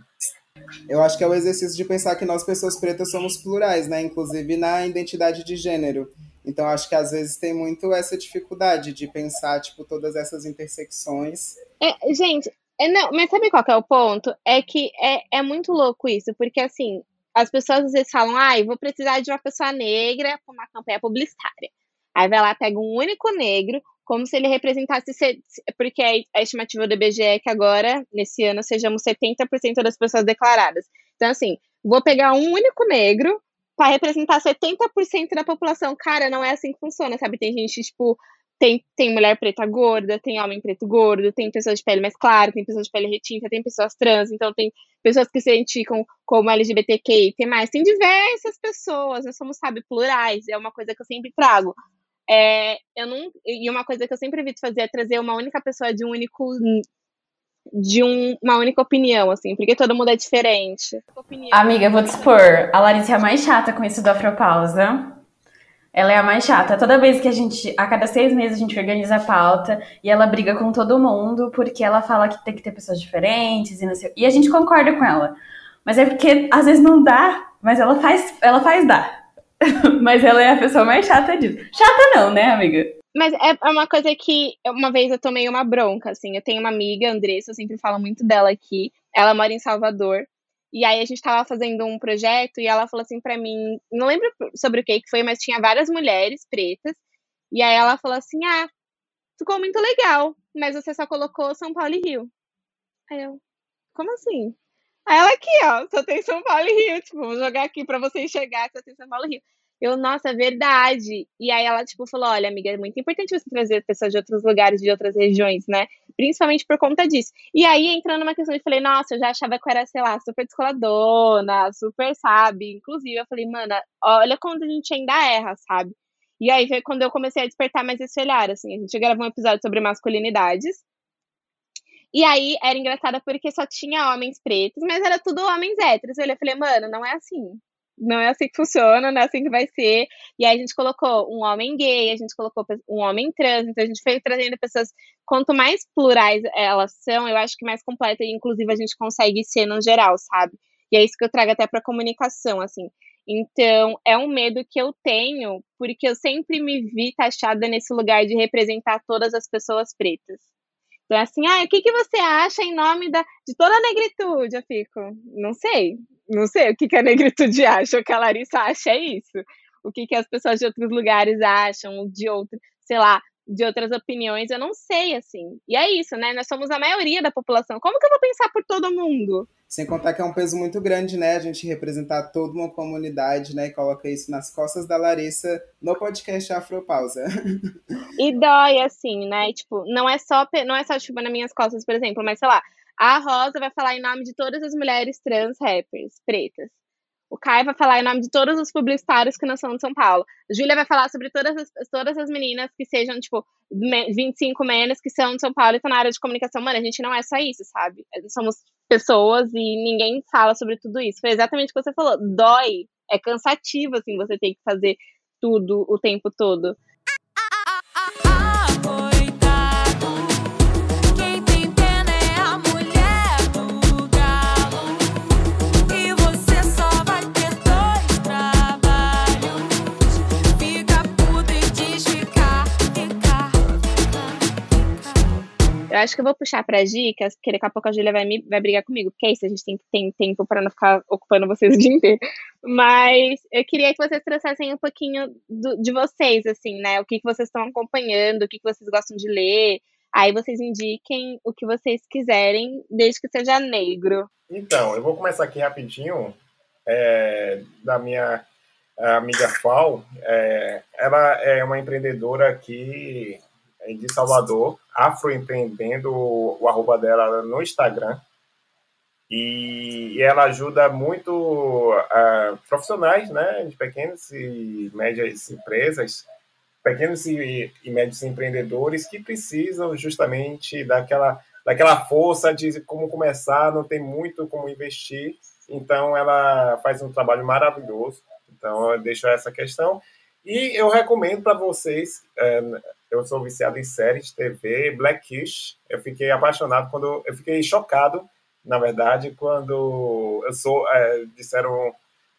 Eu acho que é o exercício de pensar que nós, pessoas pretas, somos plurais, né? Inclusive na identidade de gênero. Então, acho que às vezes tem muito essa dificuldade de pensar, tipo, todas essas intersecções. É, gente, é, não, mas sabe qual é o ponto? É que é, é muito louco isso, porque assim, as pessoas às vezes falam, ai, ah, vou precisar de uma pessoa negra para uma campanha publicitária. Aí vai lá, pega um único negro, como se ele representasse, porque a estimativa do IBGE é que agora, nesse ano, sejamos 70% das pessoas declaradas. Então, assim, vou pegar um único negro para representar 70% da população. Cara, não é assim que funciona, sabe? Tem gente, tipo, tem, tem mulher preta gorda, tem homem preto gordo, tem pessoas de pele mais clara, tem pessoas de pele retinta, tem pessoas trans, então tem pessoas que se identificam como LGBTQI, tem mais, tem diversas pessoas, nós somos, sabe, plurais, é uma coisa que eu sempre trago. É, eu não, e uma coisa que eu sempre evito fazer é trazer uma única pessoa de um único de um, uma única opinião, assim, porque todo mundo é diferente. Amiga, vou te expor. A Larissa é a mais chata com isso do Afropausa. Ela é a mais chata. Toda vez que a gente, a cada seis meses, a gente organiza a pauta e ela briga com todo mundo porque ela fala que tem que ter pessoas diferentes e não sei. E a gente concorda com ela. Mas é porque às vezes não dá, mas ela faz, ela faz dar. *laughs* mas ela é a pessoa mais chata disso. Chata não, né, amiga? Mas é, é uma coisa que uma vez eu tomei uma bronca, assim. Eu tenho uma amiga, Andressa, eu sempre falo muito dela aqui. Ela mora em Salvador. E aí a gente tava fazendo um projeto e ela falou assim para mim, não lembro sobre o que que foi, mas tinha várias mulheres pretas. E aí ela falou assim: "Ah, ficou muito legal, mas você só colocou São Paulo e Rio". Aí eu: "Como assim?" Aí ela aqui, ó, só tem São Paulo e Rio, tipo, vou jogar aqui para você enxergar só tem São Paulo e Rio. Eu, nossa, é verdade. E aí ela, tipo, falou: olha, amiga, é muito importante você trazer pessoas de outros lugares, de outras regiões, né? Principalmente por conta disso. E aí, entrando numa questão, eu falei, nossa, eu já achava que eu era, sei lá, super descoladona, super, sabe? Inclusive, eu falei, mana, olha quando a gente ainda erra, sabe? E aí foi quando eu comecei a despertar mais esse olhar, assim. A gente gravou um episódio sobre masculinidades. E aí era engraçado porque só tinha homens pretos, mas era tudo homens héteros. Eu falei, mano, não é assim não é assim que funciona, não é assim que vai ser. E aí a gente colocou um homem gay, a gente colocou um homem trans, então a gente foi trazendo pessoas, quanto mais plurais elas são, eu acho que mais completa e inclusive a gente consegue ser no geral, sabe? E é isso que eu trago até para comunicação, assim. Então, é um medo que eu tenho, porque eu sempre me vi taxada nesse lugar de representar todas as pessoas pretas. Então, é assim, ah, o que, que você acha em nome da, de toda a negritude? Eu fico, não sei, não sei o que, que a *laughs* negritude acha, o que a Larissa acha é isso. O que, que as pessoas de outros lugares acham, de outro, sei lá, de outras opiniões, eu não sei, assim. E é isso, né? Nós somos a maioria da população. Como que eu vou pensar por todo mundo? Sem contar que é um peso muito grande, né? A gente representar toda uma comunidade, né? E coloca isso nas costas da Larissa no podcast Afropausa. E dói, assim, né? Tipo, não é só, não é só, tipo, nas minhas costas, por exemplo, mas sei lá, a Rosa vai falar em nome de todas as mulheres trans rappers pretas. O Caio vai falar em nome de todos os publicitários que não são de São Paulo. Júlia vai falar sobre todas as, todas as meninas que sejam, tipo, 25 menos, que são de São Paulo e estão na área de comunicação. Mano, a gente não é só isso, sabe? Somos pessoas e ninguém fala sobre tudo isso. Foi exatamente o que você falou. Dói. É cansativo, assim, você ter que fazer tudo o tempo todo. Eu acho que eu vou puxar para dicas, porque daqui a pouco a Júlia vai, me, vai brigar comigo, porque é isso, a gente tem, tem tempo para não ficar ocupando vocês *laughs* o dia inteiro. Mas eu queria que vocês trouxessem um pouquinho do, de vocês, assim, né? O que, que vocês estão acompanhando, o que, que vocês gostam de ler. Aí vocês indiquem o que vocês quiserem, desde que seja negro. Então, eu vou começar aqui rapidinho é, da minha amiga Fal. É, ela é uma empreendedora que de Salvador, Afroempreendendo, o arroba dela no Instagram. E ela ajuda muito uh, profissionais né, de pequenas e médias empresas, pequenos e, e médios empreendedores que precisam justamente daquela, daquela força de como começar, não tem muito como investir. Então, ela faz um trabalho maravilhoso. Então, eu deixo essa questão. E eu recomendo para vocês, é, eu sou viciado em séries TV, Blackish. Eu fiquei apaixonado quando eu fiquei chocado, na verdade, quando eu sou é, disseram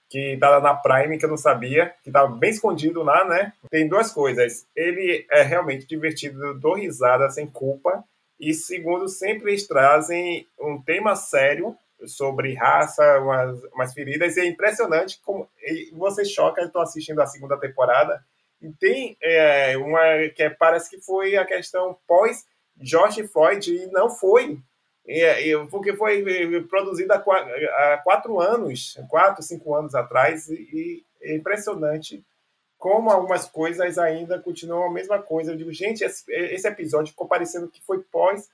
que estava na Prime, que eu não sabia, que estava bem escondido lá, né? Tem duas coisas. Ele é realmente divertido, dou risada sem culpa. E segundo, sempre eles trazem um tema sério sobre raça, umas, umas feridas, e é impressionante como você choca, estou assistindo a segunda temporada, e tem é, uma que é, parece que foi a questão pós George Floyd, e não foi, e, porque foi produzida há quatro anos, quatro, cinco anos atrás, e é impressionante como algumas coisas ainda continuam a mesma coisa. Eu digo, gente, esse, episódio ficou parecendo que foi pós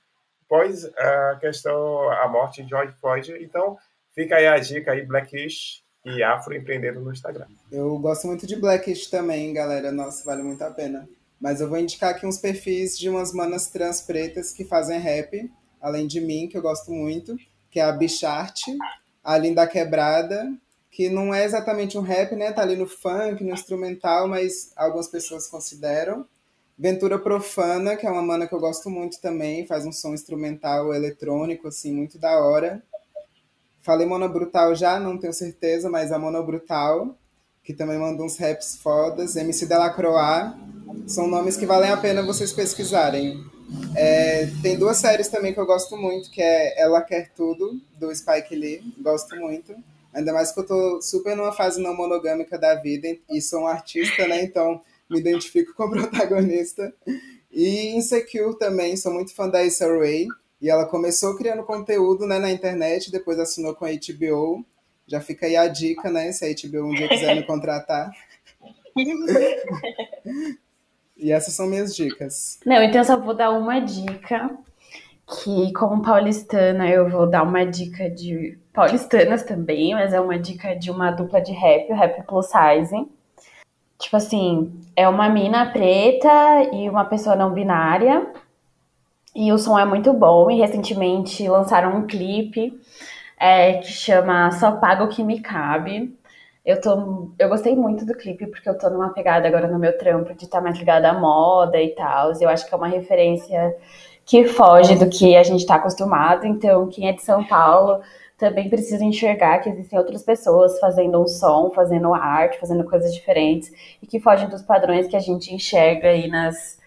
pós a questão, a morte de George Floyd. Então, fica aí a dica aí, Blackish e Afro Empreendendo no Instagram. Eu gosto muito de Blackish também, galera. Nossa, vale muito a pena. Mas eu vou indicar aqui uns perfis de umas manas trans pretas que fazem rap, além de mim, que eu gosto muito, que é a Bichart, a Linda Quebrada, que não é exatamente um rap, né? Tá ali no funk, no instrumental, mas algumas pessoas consideram. Ventura Profana, que é uma mana que eu gosto muito também, faz um som instrumental eletrônico, assim, muito da hora. Falei Monobrutal já, não tenho certeza, mas a Monobrutal, que também manda uns raps fodas. MC Delacroix, são nomes que valem a pena vocês pesquisarem. É, tem duas séries também que eu gosto muito, que é Ela Quer Tudo, do Spike Lee, gosto muito. Ainda mais que eu tô super numa fase não monogâmica da vida e sou um artista, né? Então me identifico *laughs* com a protagonista. E Insecure também, sou muito fã da Issa Rae. E ela começou criando conteúdo né, na internet, depois assinou com a HBO. Já fica aí a dica, né? Se a HBO um dia quiser me contratar. e essas são minhas dicas. Não, então eu só vou dar uma dica. Que, como paulistana, eu vou dar uma dica de paulistanas também, mas é uma dica de uma dupla de rap, o Rap Plus Size Tipo assim, é uma mina preta e uma pessoa não binária. E o som é muito bom. E recentemente lançaram um clipe é, que chama Só Pago o Que Me Cabe. Eu, tô, eu gostei muito do clipe porque eu tô numa pegada agora no meu trampo de estar tá mais ligada à moda e tal. Eu acho que é uma referência que foge do que a gente está acostumado. Então, quem é de São Paulo também precisa enxergar que existem outras pessoas fazendo um som, fazendo arte, fazendo coisas diferentes e que fogem dos padrões que a gente enxerga aí nas.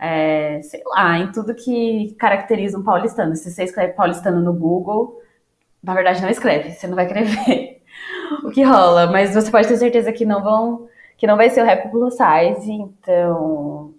É, sei lá, em tudo que caracteriza um paulistano. Se você escreve paulistano no Google, na verdade não escreve, você não vai querer *laughs* ver o que rola, mas você pode ter certeza que não vão, que não vai ser o rap plus size, então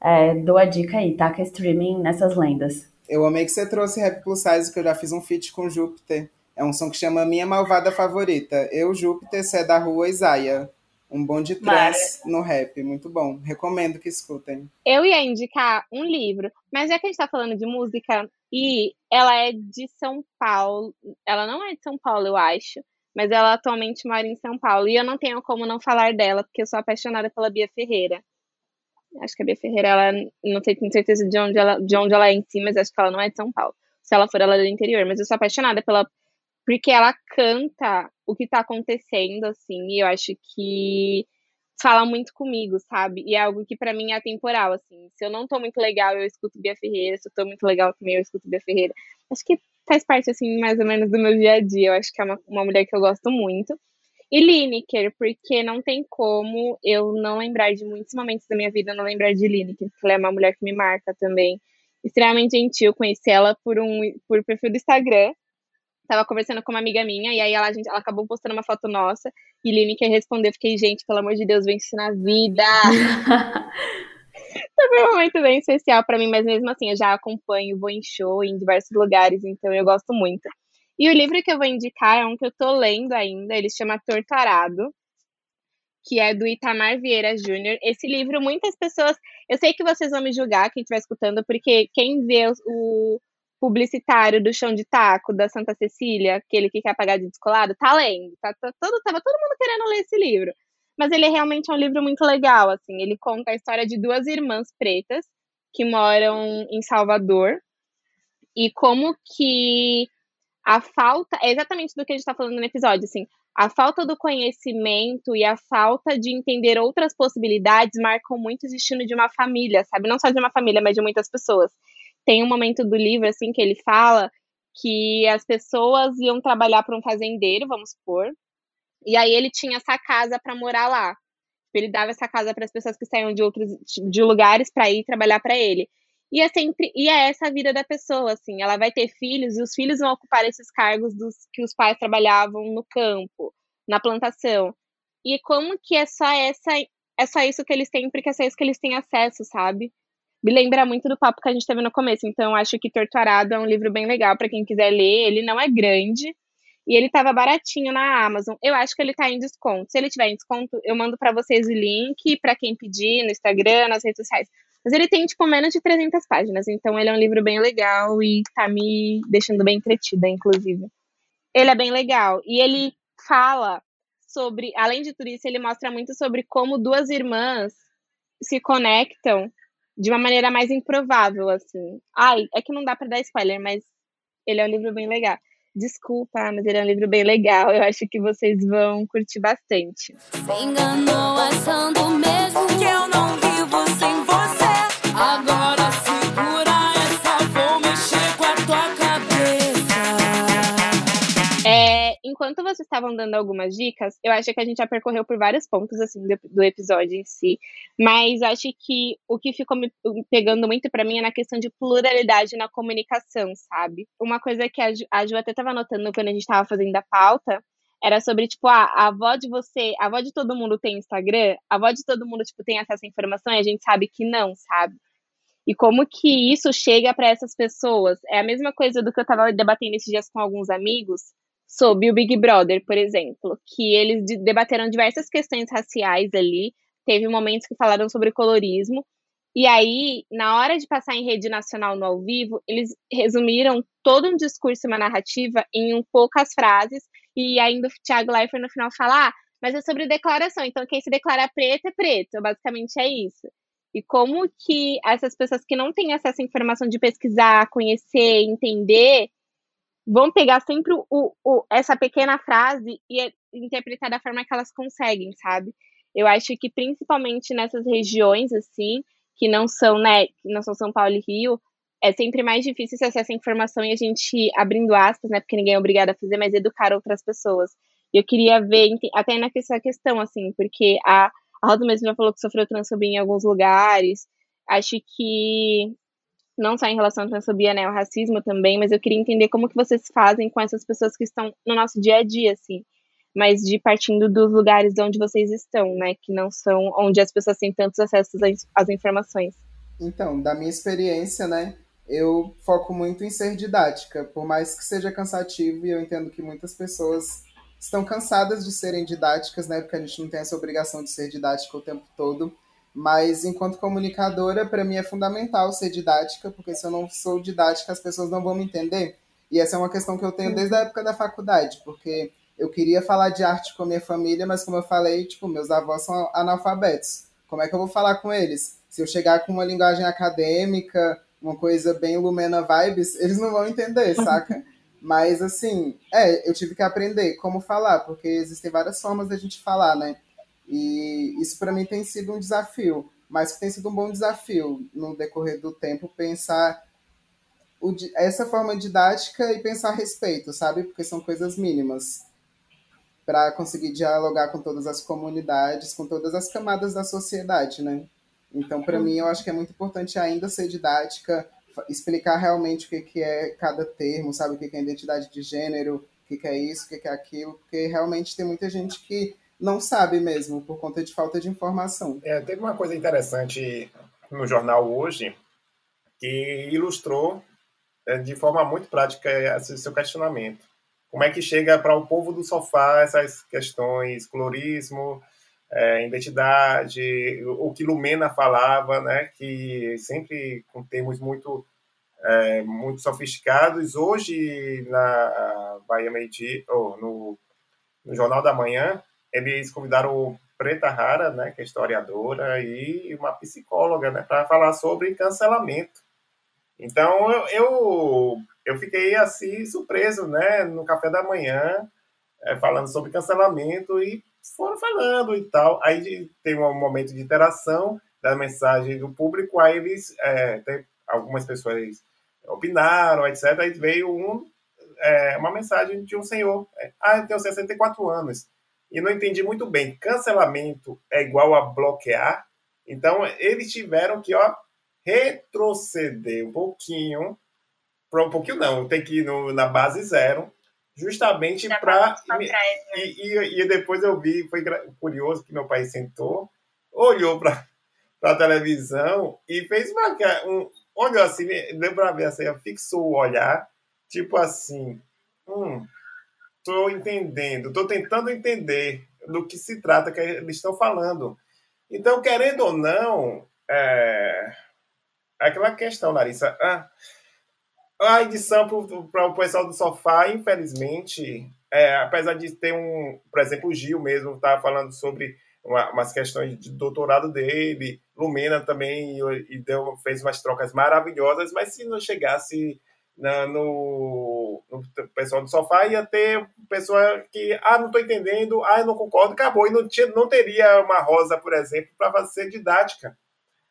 é, dou a dica aí, taca streaming nessas lendas. Eu amei que você trouxe rap plus size, que eu já fiz um feat com Júpiter. É um som que chama Minha Malvada Favorita. Eu, Júpiter, você é da rua Isaia. Um bom de trans no rap, muito bom. Recomendo que escutem. Eu ia indicar um livro, mas já que a gente tá falando de música, e ela é de São Paulo, ela não é de São Paulo, eu acho, mas ela atualmente mora em São Paulo, e eu não tenho como não falar dela, porque eu sou apaixonada pela Bia Ferreira. Acho que a Bia Ferreira, ela, não sei, tenho certeza de onde, ela, de onde ela é em si, mas acho que ela não é de São Paulo. Se ela for, ela é do interior, mas eu sou apaixonada pela porque ela canta o que tá acontecendo, assim, e eu acho que fala muito comigo, sabe? E é algo que para mim é atemporal, assim. Se eu não tô muito legal, eu escuto Bia Ferreira, se eu tô muito legal também, eu escuto Bia Ferreira. Acho que faz parte, assim, mais ou menos do meu dia a dia. Eu acho que é uma, uma mulher que eu gosto muito. E Lineker, porque não tem como eu não lembrar de muitos momentos da minha vida, não lembrar de Lineker, porque ela é uma mulher que me marca também. Extremamente gentil, conheci ela por um por perfil do Instagram, tava conversando com uma amiga minha, e aí ela, gente, ela acabou postando uma foto nossa, e Lini quer responder, fiquei, gente, pelo amor de Deus, vence na vida! *laughs* foi um momento bem especial para mim, mas mesmo assim, eu já acompanho, vou em show em diversos lugares, então eu gosto muito. E o livro que eu vou indicar é um que eu tô lendo ainda, ele chama Torturado, que é do Itamar Vieira Júnior. Esse livro, muitas pessoas. Eu sei que vocês vão me julgar, quem estiver escutando, porque quem vê o, publicitário do chão de taco da Santa Cecília, aquele que quer pagar de descolado, tá lendo. Tá, tá, todo, tava todo mundo querendo ler esse livro. Mas ele é realmente um livro muito legal, assim. Ele conta a história de duas irmãs pretas que moram em Salvador e como que a falta, é exatamente do que a gente está falando no episódio, assim, a falta do conhecimento e a falta de entender outras possibilidades marcam muito o destino de uma família, sabe? Não só de uma família, mas de muitas pessoas. Tem um momento do livro, assim, que ele fala que as pessoas iam trabalhar para um fazendeiro, vamos supor, e aí ele tinha essa casa para morar lá. Ele dava essa casa para as pessoas que saíam de outros de lugares para ir trabalhar para ele. E é sempre e é essa a vida da pessoa, assim. Ela vai ter filhos e os filhos vão ocupar esses cargos dos que os pais trabalhavam no campo, na plantação. E como que é só essa é só isso que eles têm, porque é só isso que eles têm acesso, sabe? Me lembra muito do papo que a gente teve no começo. Então, acho que Torturado é um livro bem legal para quem quiser ler. Ele não é grande e ele tava baratinho na Amazon. Eu acho que ele tá em desconto. Se ele tiver em desconto, eu mando para vocês o link para quem pedir no Instagram, nas redes sociais. Mas ele tem, tipo, menos de 300 páginas, então ele é um livro bem legal e tá me deixando bem entretida, inclusive. Ele é bem legal. E ele fala sobre, além de tudo isso, ele mostra muito sobre como duas irmãs se conectam de uma maneira mais improvável, assim. Ai, é que não dá para dar spoiler, mas ele é um livro bem legal. Desculpa, mas ele é um livro bem legal. Eu acho que vocês vão curtir bastante. Enganou achando mesmo que enquanto vocês estavam dando algumas dicas, eu acho que a gente já percorreu por vários pontos assim do, do episódio em si, mas acho que o que ficou me pegando muito para mim é na questão de pluralidade na comunicação, sabe? Uma coisa que a Ju, a Ju até estava notando quando a gente estava fazendo a pauta era sobre, tipo, ah, a avó de você, a avó de todo mundo tem Instagram, a avó de todo mundo, tipo, tem acesso à informação e a gente sabe que não, sabe? E como que isso chega para essas pessoas? É a mesma coisa do que eu estava debatendo esses dias com alguns amigos sobre o Big Brother, por exemplo, que eles debateram diversas questões raciais ali, teve momentos que falaram sobre colorismo, e aí, na hora de passar em rede nacional no ao vivo, eles resumiram todo um discurso, uma narrativa, em um poucas frases, e ainda o Thiago Leifert no final fala, ah, mas é sobre declaração, então quem se declara preto é preto, basicamente é isso. E como que essas pessoas que não têm acesso à informação de pesquisar, conhecer, entender, vão pegar sempre o, o, essa pequena frase e interpretar da forma que elas conseguem, sabe? Eu acho que principalmente nessas regiões, assim, que não são, né, que não são São Paulo e Rio, é sempre mais difícil esse acesso à informação e a gente, abrindo aspas, né, porque ninguém é obrigado a fazer, mas educar outras pessoas. E eu queria ver, até nessa questão, assim, porque a, a Rosa mesmo já falou que sofreu transfobia em alguns lugares. Acho que não só em relação à transfobia, né, o racismo também, mas eu queria entender como que vocês fazem com essas pessoas que estão no nosso dia a dia, assim, mas de partindo dos lugares onde vocês estão, né, que não são onde as pessoas têm tantos acessos às informações. Então, da minha experiência, né, eu foco muito em ser didática, por mais que seja cansativo, e eu entendo que muitas pessoas estão cansadas de serem didáticas, né? Porque a gente não tem essa obrigação de ser didática o tempo todo. Mas enquanto comunicadora, para mim é fundamental ser didática, porque se eu não sou didática, as pessoas não vão me entender. E essa é uma questão que eu tenho desde a época da faculdade, porque eu queria falar de arte com a minha família, mas como eu falei, tipo, meus avós são analfabetos. Como é que eu vou falar com eles? Se eu chegar com uma linguagem acadêmica, uma coisa bem Lumena Vibes, *laughs* eles não vão entender, saca? *laughs* Mas, assim, é, eu tive que aprender como falar, porque existem várias formas da gente falar, né? E isso para mim tem sido um desafio, mas tem sido um bom desafio no decorrer do tempo pensar o, essa forma didática e pensar respeito, sabe? Porque são coisas mínimas para conseguir dialogar com todas as comunidades, com todas as camadas da sociedade, né? Então, para mim, eu acho que é muito importante ainda ser didática, explicar realmente o que, que é cada termo, sabe? O que, que é identidade de gênero, o que, que é isso, o que, que é aquilo, porque realmente tem muita gente que não sabe mesmo, por conta de falta de informação. É, teve uma coisa interessante no jornal hoje que ilustrou é, de forma muito prática esse seu questionamento. Como é que chega para o povo do sofá essas questões, colorismo, é, identidade, o que Lumena falava, né, que sempre com termos muito é, muito sofisticados. Hoje na Bahia Meiji, ou no, no Jornal da Manhã, eles convidaram Preta Rara, né, que é historiadora, e uma psicóloga, né, para falar sobre cancelamento. Então eu, eu fiquei assim surpreso, né, no café da manhã, é, falando sobre cancelamento e foram falando e tal. Aí tem um momento de interação da mensagem do público, aí eles, é, tem, algumas pessoas opinaram, etc. Aí veio um, é, uma mensagem de um senhor, é, ah, eu tenho 64 anos, e não entendi muito bem, cancelamento é igual a bloquear? Então, eles tiveram que, ó, retroceder um pouquinho, um pouquinho não, tem que ir no, na base zero, justamente para. Né? E, e, e, depois eu vi, foi curioso que meu pai sentou, olhou para a televisão e fez uma. Um, olhou assim, deu para ver assim, fixou o olhar, tipo assim, hum, tô entendendo, tô tentando entender do que se trata que eles estão falando. Então, querendo ou não, é, aquela questão, Larissa, ah, a edição para o pessoal do sofá, infelizmente, é, apesar de ter um, por exemplo, o Gil mesmo estava falando sobre uma, umas questões de doutorado dele, Lumena também e, deu, fez umas trocas maravilhosas, mas se não chegasse na, no, no, pessoal do sofá, ia ter pessoa que, ah, não estou entendendo, ah, eu não concordo, acabou, e não, tinha, não teria uma rosa, por exemplo, para fazer didática.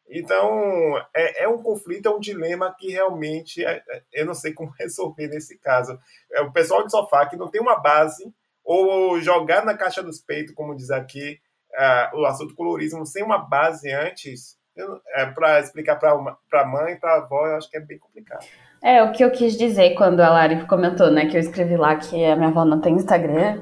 Então, é, é, um conflito, é um dilema que realmente é, é, eu não sei como *laughs* resolver nesse caso. É o pessoal de sofá que não tem uma base, ou jogar na caixa dos peitos, como diz aqui, uh, o assunto colorismo, sem uma base antes, é, para explicar para a mãe, para a avó, eu acho que é bem complicado. É, o que eu quis dizer quando a Lari comentou, né, que eu escrevi lá que a minha avó não tem Instagram,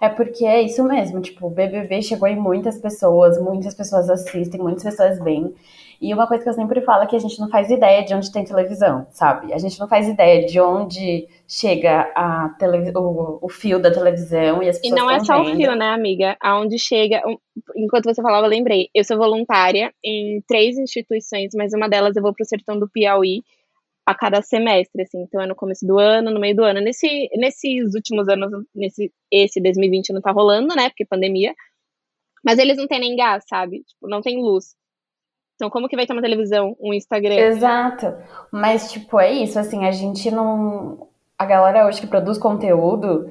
é porque é isso mesmo, tipo, o BBB chegou em muitas pessoas, muitas pessoas assistem, muitas pessoas veem. E uma coisa que eu sempre falo é que a gente não faz ideia de onde tem televisão, sabe? A gente não faz ideia de onde chega a tele... o, o fio da televisão e as pessoas E não é só vendo. o fio, né, amiga? Aonde chega. Enquanto você falava, eu lembrei. Eu sou voluntária em três instituições, mas uma delas eu vou pro sertão do Piauí a cada semestre, assim. Então é no começo do ano, no meio do ano. Nesse, nesses últimos anos, nesse esse 2020 não tá rolando, né? Porque pandemia. Mas eles não têm nem gás, sabe? Tipo, não tem luz. Então, como que vai ter uma televisão, um Instagram? Exato. Mas, tipo, é isso, assim, a gente não. A galera hoje que produz conteúdo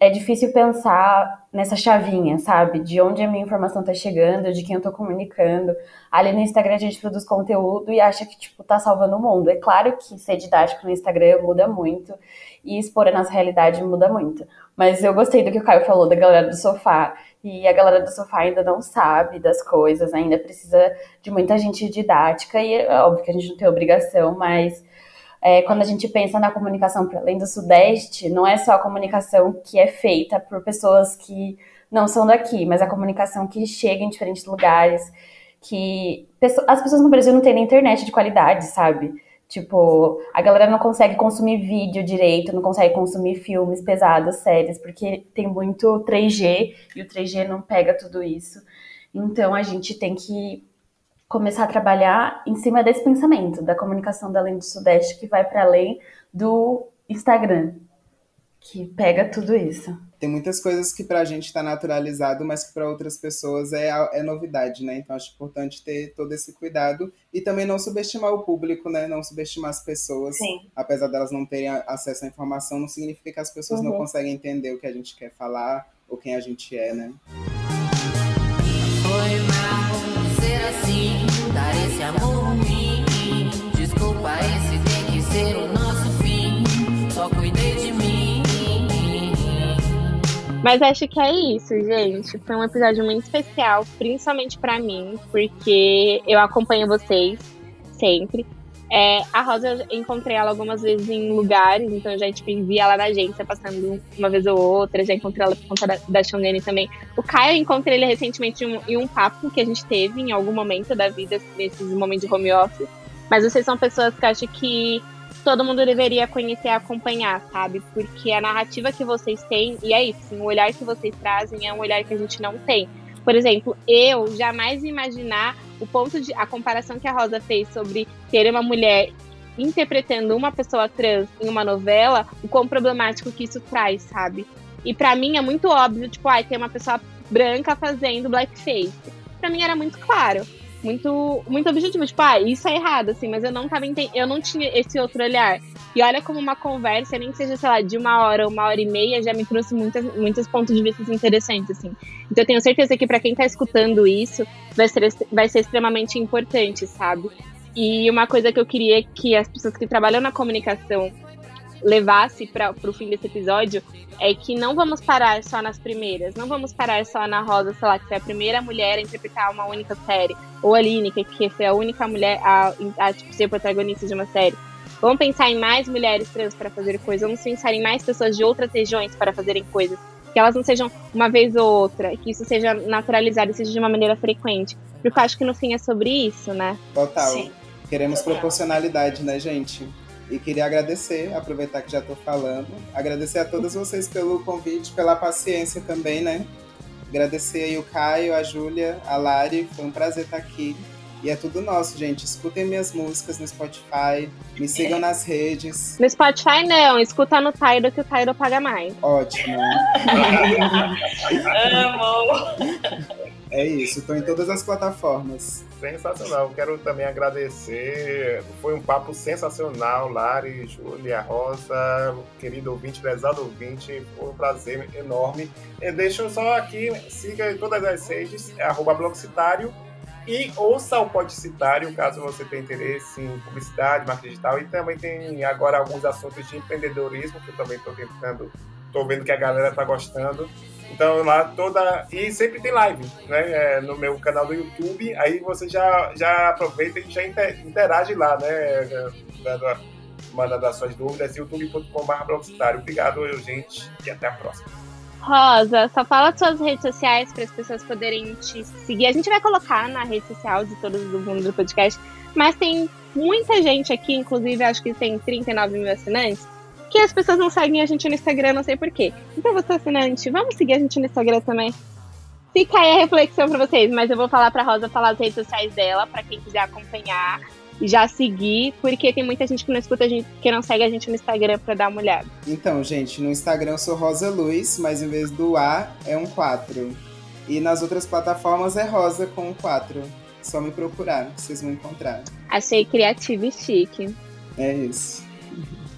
é difícil pensar nessa chavinha, sabe? De onde a minha informação tá chegando, de quem eu tô comunicando. Ali no Instagram a gente produz conteúdo e acha que, tipo, tá salvando o mundo. É claro que ser didático no Instagram muda muito e expor a nossa realidade muda muito. Mas eu gostei do que o Caio falou da galera do sofá. E a galera do sofá ainda não sabe das coisas, ainda precisa de muita gente didática. E é óbvio que a gente não tem obrigação, mas é, quando a gente pensa na comunicação para além do Sudeste, não é só a comunicação que é feita por pessoas que não são daqui, mas a comunicação que chega em diferentes lugares, que as pessoas no Brasil não têm nem internet de qualidade, sabe? Tipo, a galera não consegue consumir vídeo direito, não consegue consumir filmes pesados, séries, porque tem muito 3G e o 3G não pega tudo isso. Então a gente tem que começar a trabalhar em cima desse pensamento, da comunicação da Além do Sudeste, que vai para além do Instagram, que pega tudo isso. Tem muitas coisas que para a gente está naturalizado, mas que para outras pessoas é, é novidade, né? Então acho importante ter todo esse cuidado e também não subestimar o público, né? Não subestimar as pessoas. Sim. Apesar delas não terem acesso à informação, não significa que as pessoas uhum. não conseguem entender o que a gente quer falar ou quem a gente é, né? Ser o nosso fim. Só cuidei de mim. Mas acho que é isso, gente. Foi um episódio muito especial, principalmente para mim, porque eu acompanho vocês sempre. É, a Rosa, eu encontrei ela algumas vezes em lugares, então eu já tipo, vi ela na agência passando uma vez ou outra, já encontrei ela por conta da, da também. O Caio, eu encontrei ele recentemente em um, em um papo que a gente teve em algum momento da vida, nesses momentos de home office. Mas vocês são pessoas que eu acho que todo mundo deveria conhecer e acompanhar, sabe? Porque a narrativa que vocês têm, e é isso, o olhar que vocês trazem é um olhar que a gente não tem. Por exemplo, eu jamais imaginar o ponto de a comparação que a Rosa fez sobre ter uma mulher interpretando uma pessoa trans em uma novela, o quão problemático que isso traz, sabe? E para mim é muito óbvio, tipo, ai, ah, tem uma pessoa branca fazendo blackface. Para mim era muito claro. Muito, muito objetivo. Tipo, ah, isso é errado, assim, mas eu não tava ente... eu não tinha esse outro olhar. E olha como uma conversa, nem que seja, sei lá, de uma hora uma hora e meia, já me trouxe muitas, muitos pontos de vista interessantes, assim. Então eu tenho certeza que para quem tá escutando isso, vai ser, vai ser extremamente importante, sabe? E uma coisa que eu queria que as pessoas que trabalham na comunicação levasse para o fim desse episódio é que não vamos parar só nas primeiras, não vamos parar só na Rosa, sei lá, que foi a primeira mulher a interpretar uma única série, ou a Lineker, que foi a única mulher a, a tipo, ser protagonista de uma série. Vamos pensar em mais mulheres trans para fazer coisas, vamos pensar em mais pessoas de outras regiões para fazerem coisas, que elas não sejam uma vez ou outra, que isso seja naturalizado e seja de uma maneira frequente. Porque eu acho que no fim é sobre isso, né? Total. Sim. Queremos proporcionalidade, né, gente? E queria agradecer, aproveitar que já estou falando, agradecer a todas vocês pelo convite, pela paciência também, né? Agradecer aí o Caio, a Júlia, a Lari, foi um prazer estar aqui. E é tudo nosso, gente. Escutem minhas músicas no Spotify, me sigam é. nas redes. No Spotify não, escuta no Tidal que o Tidal paga mais. Ótimo. *laughs* Amo! É isso, estou em todas as plataformas. Sensacional. Quero também agradecer. Foi um papo sensacional, Lari, Júlia, Rosa, querido ouvinte, prezado ouvinte. Foi um prazer enorme. Deixa só aqui, siga todas as redes, é arroba blogcitário e ouça o Podcitário, caso você tenha interesse em publicidade, marketing digital. E também tem agora alguns assuntos de empreendedorismo, que eu também estou tentando, estou vendo que a galera está gostando. Então lá toda. E sempre tem live, né? É, no meu canal do YouTube. Aí você já, já aproveita e já interage lá, né? Dando, mandando as suas dúvidas, youtube.com.br Obrigado, eu, gente, e até a próxima. Rosa, só fala suas redes sociais para as pessoas poderem te seguir. A gente vai colocar na rede social de todos do mundo do podcast, mas tem muita gente aqui, inclusive acho que tem 39 mil assinantes, que as pessoas não seguem a gente no Instagram, não sei porquê. Então, você assinante, vamos seguir a gente no Instagram também. Fica aí a reflexão para vocês, mas eu vou falar pra Rosa falar as redes sociais dela, para quem quiser acompanhar e já seguir, porque tem muita gente que não escuta a gente, que não segue a gente no Instagram para dar uma olhada. Então, gente, no Instagram eu sou Rosa Luz, mas em vez do A é um 4. E nas outras plataformas é Rosa com um 4. Só me procurar, vocês vão encontrar. Achei criativo e chique. É isso.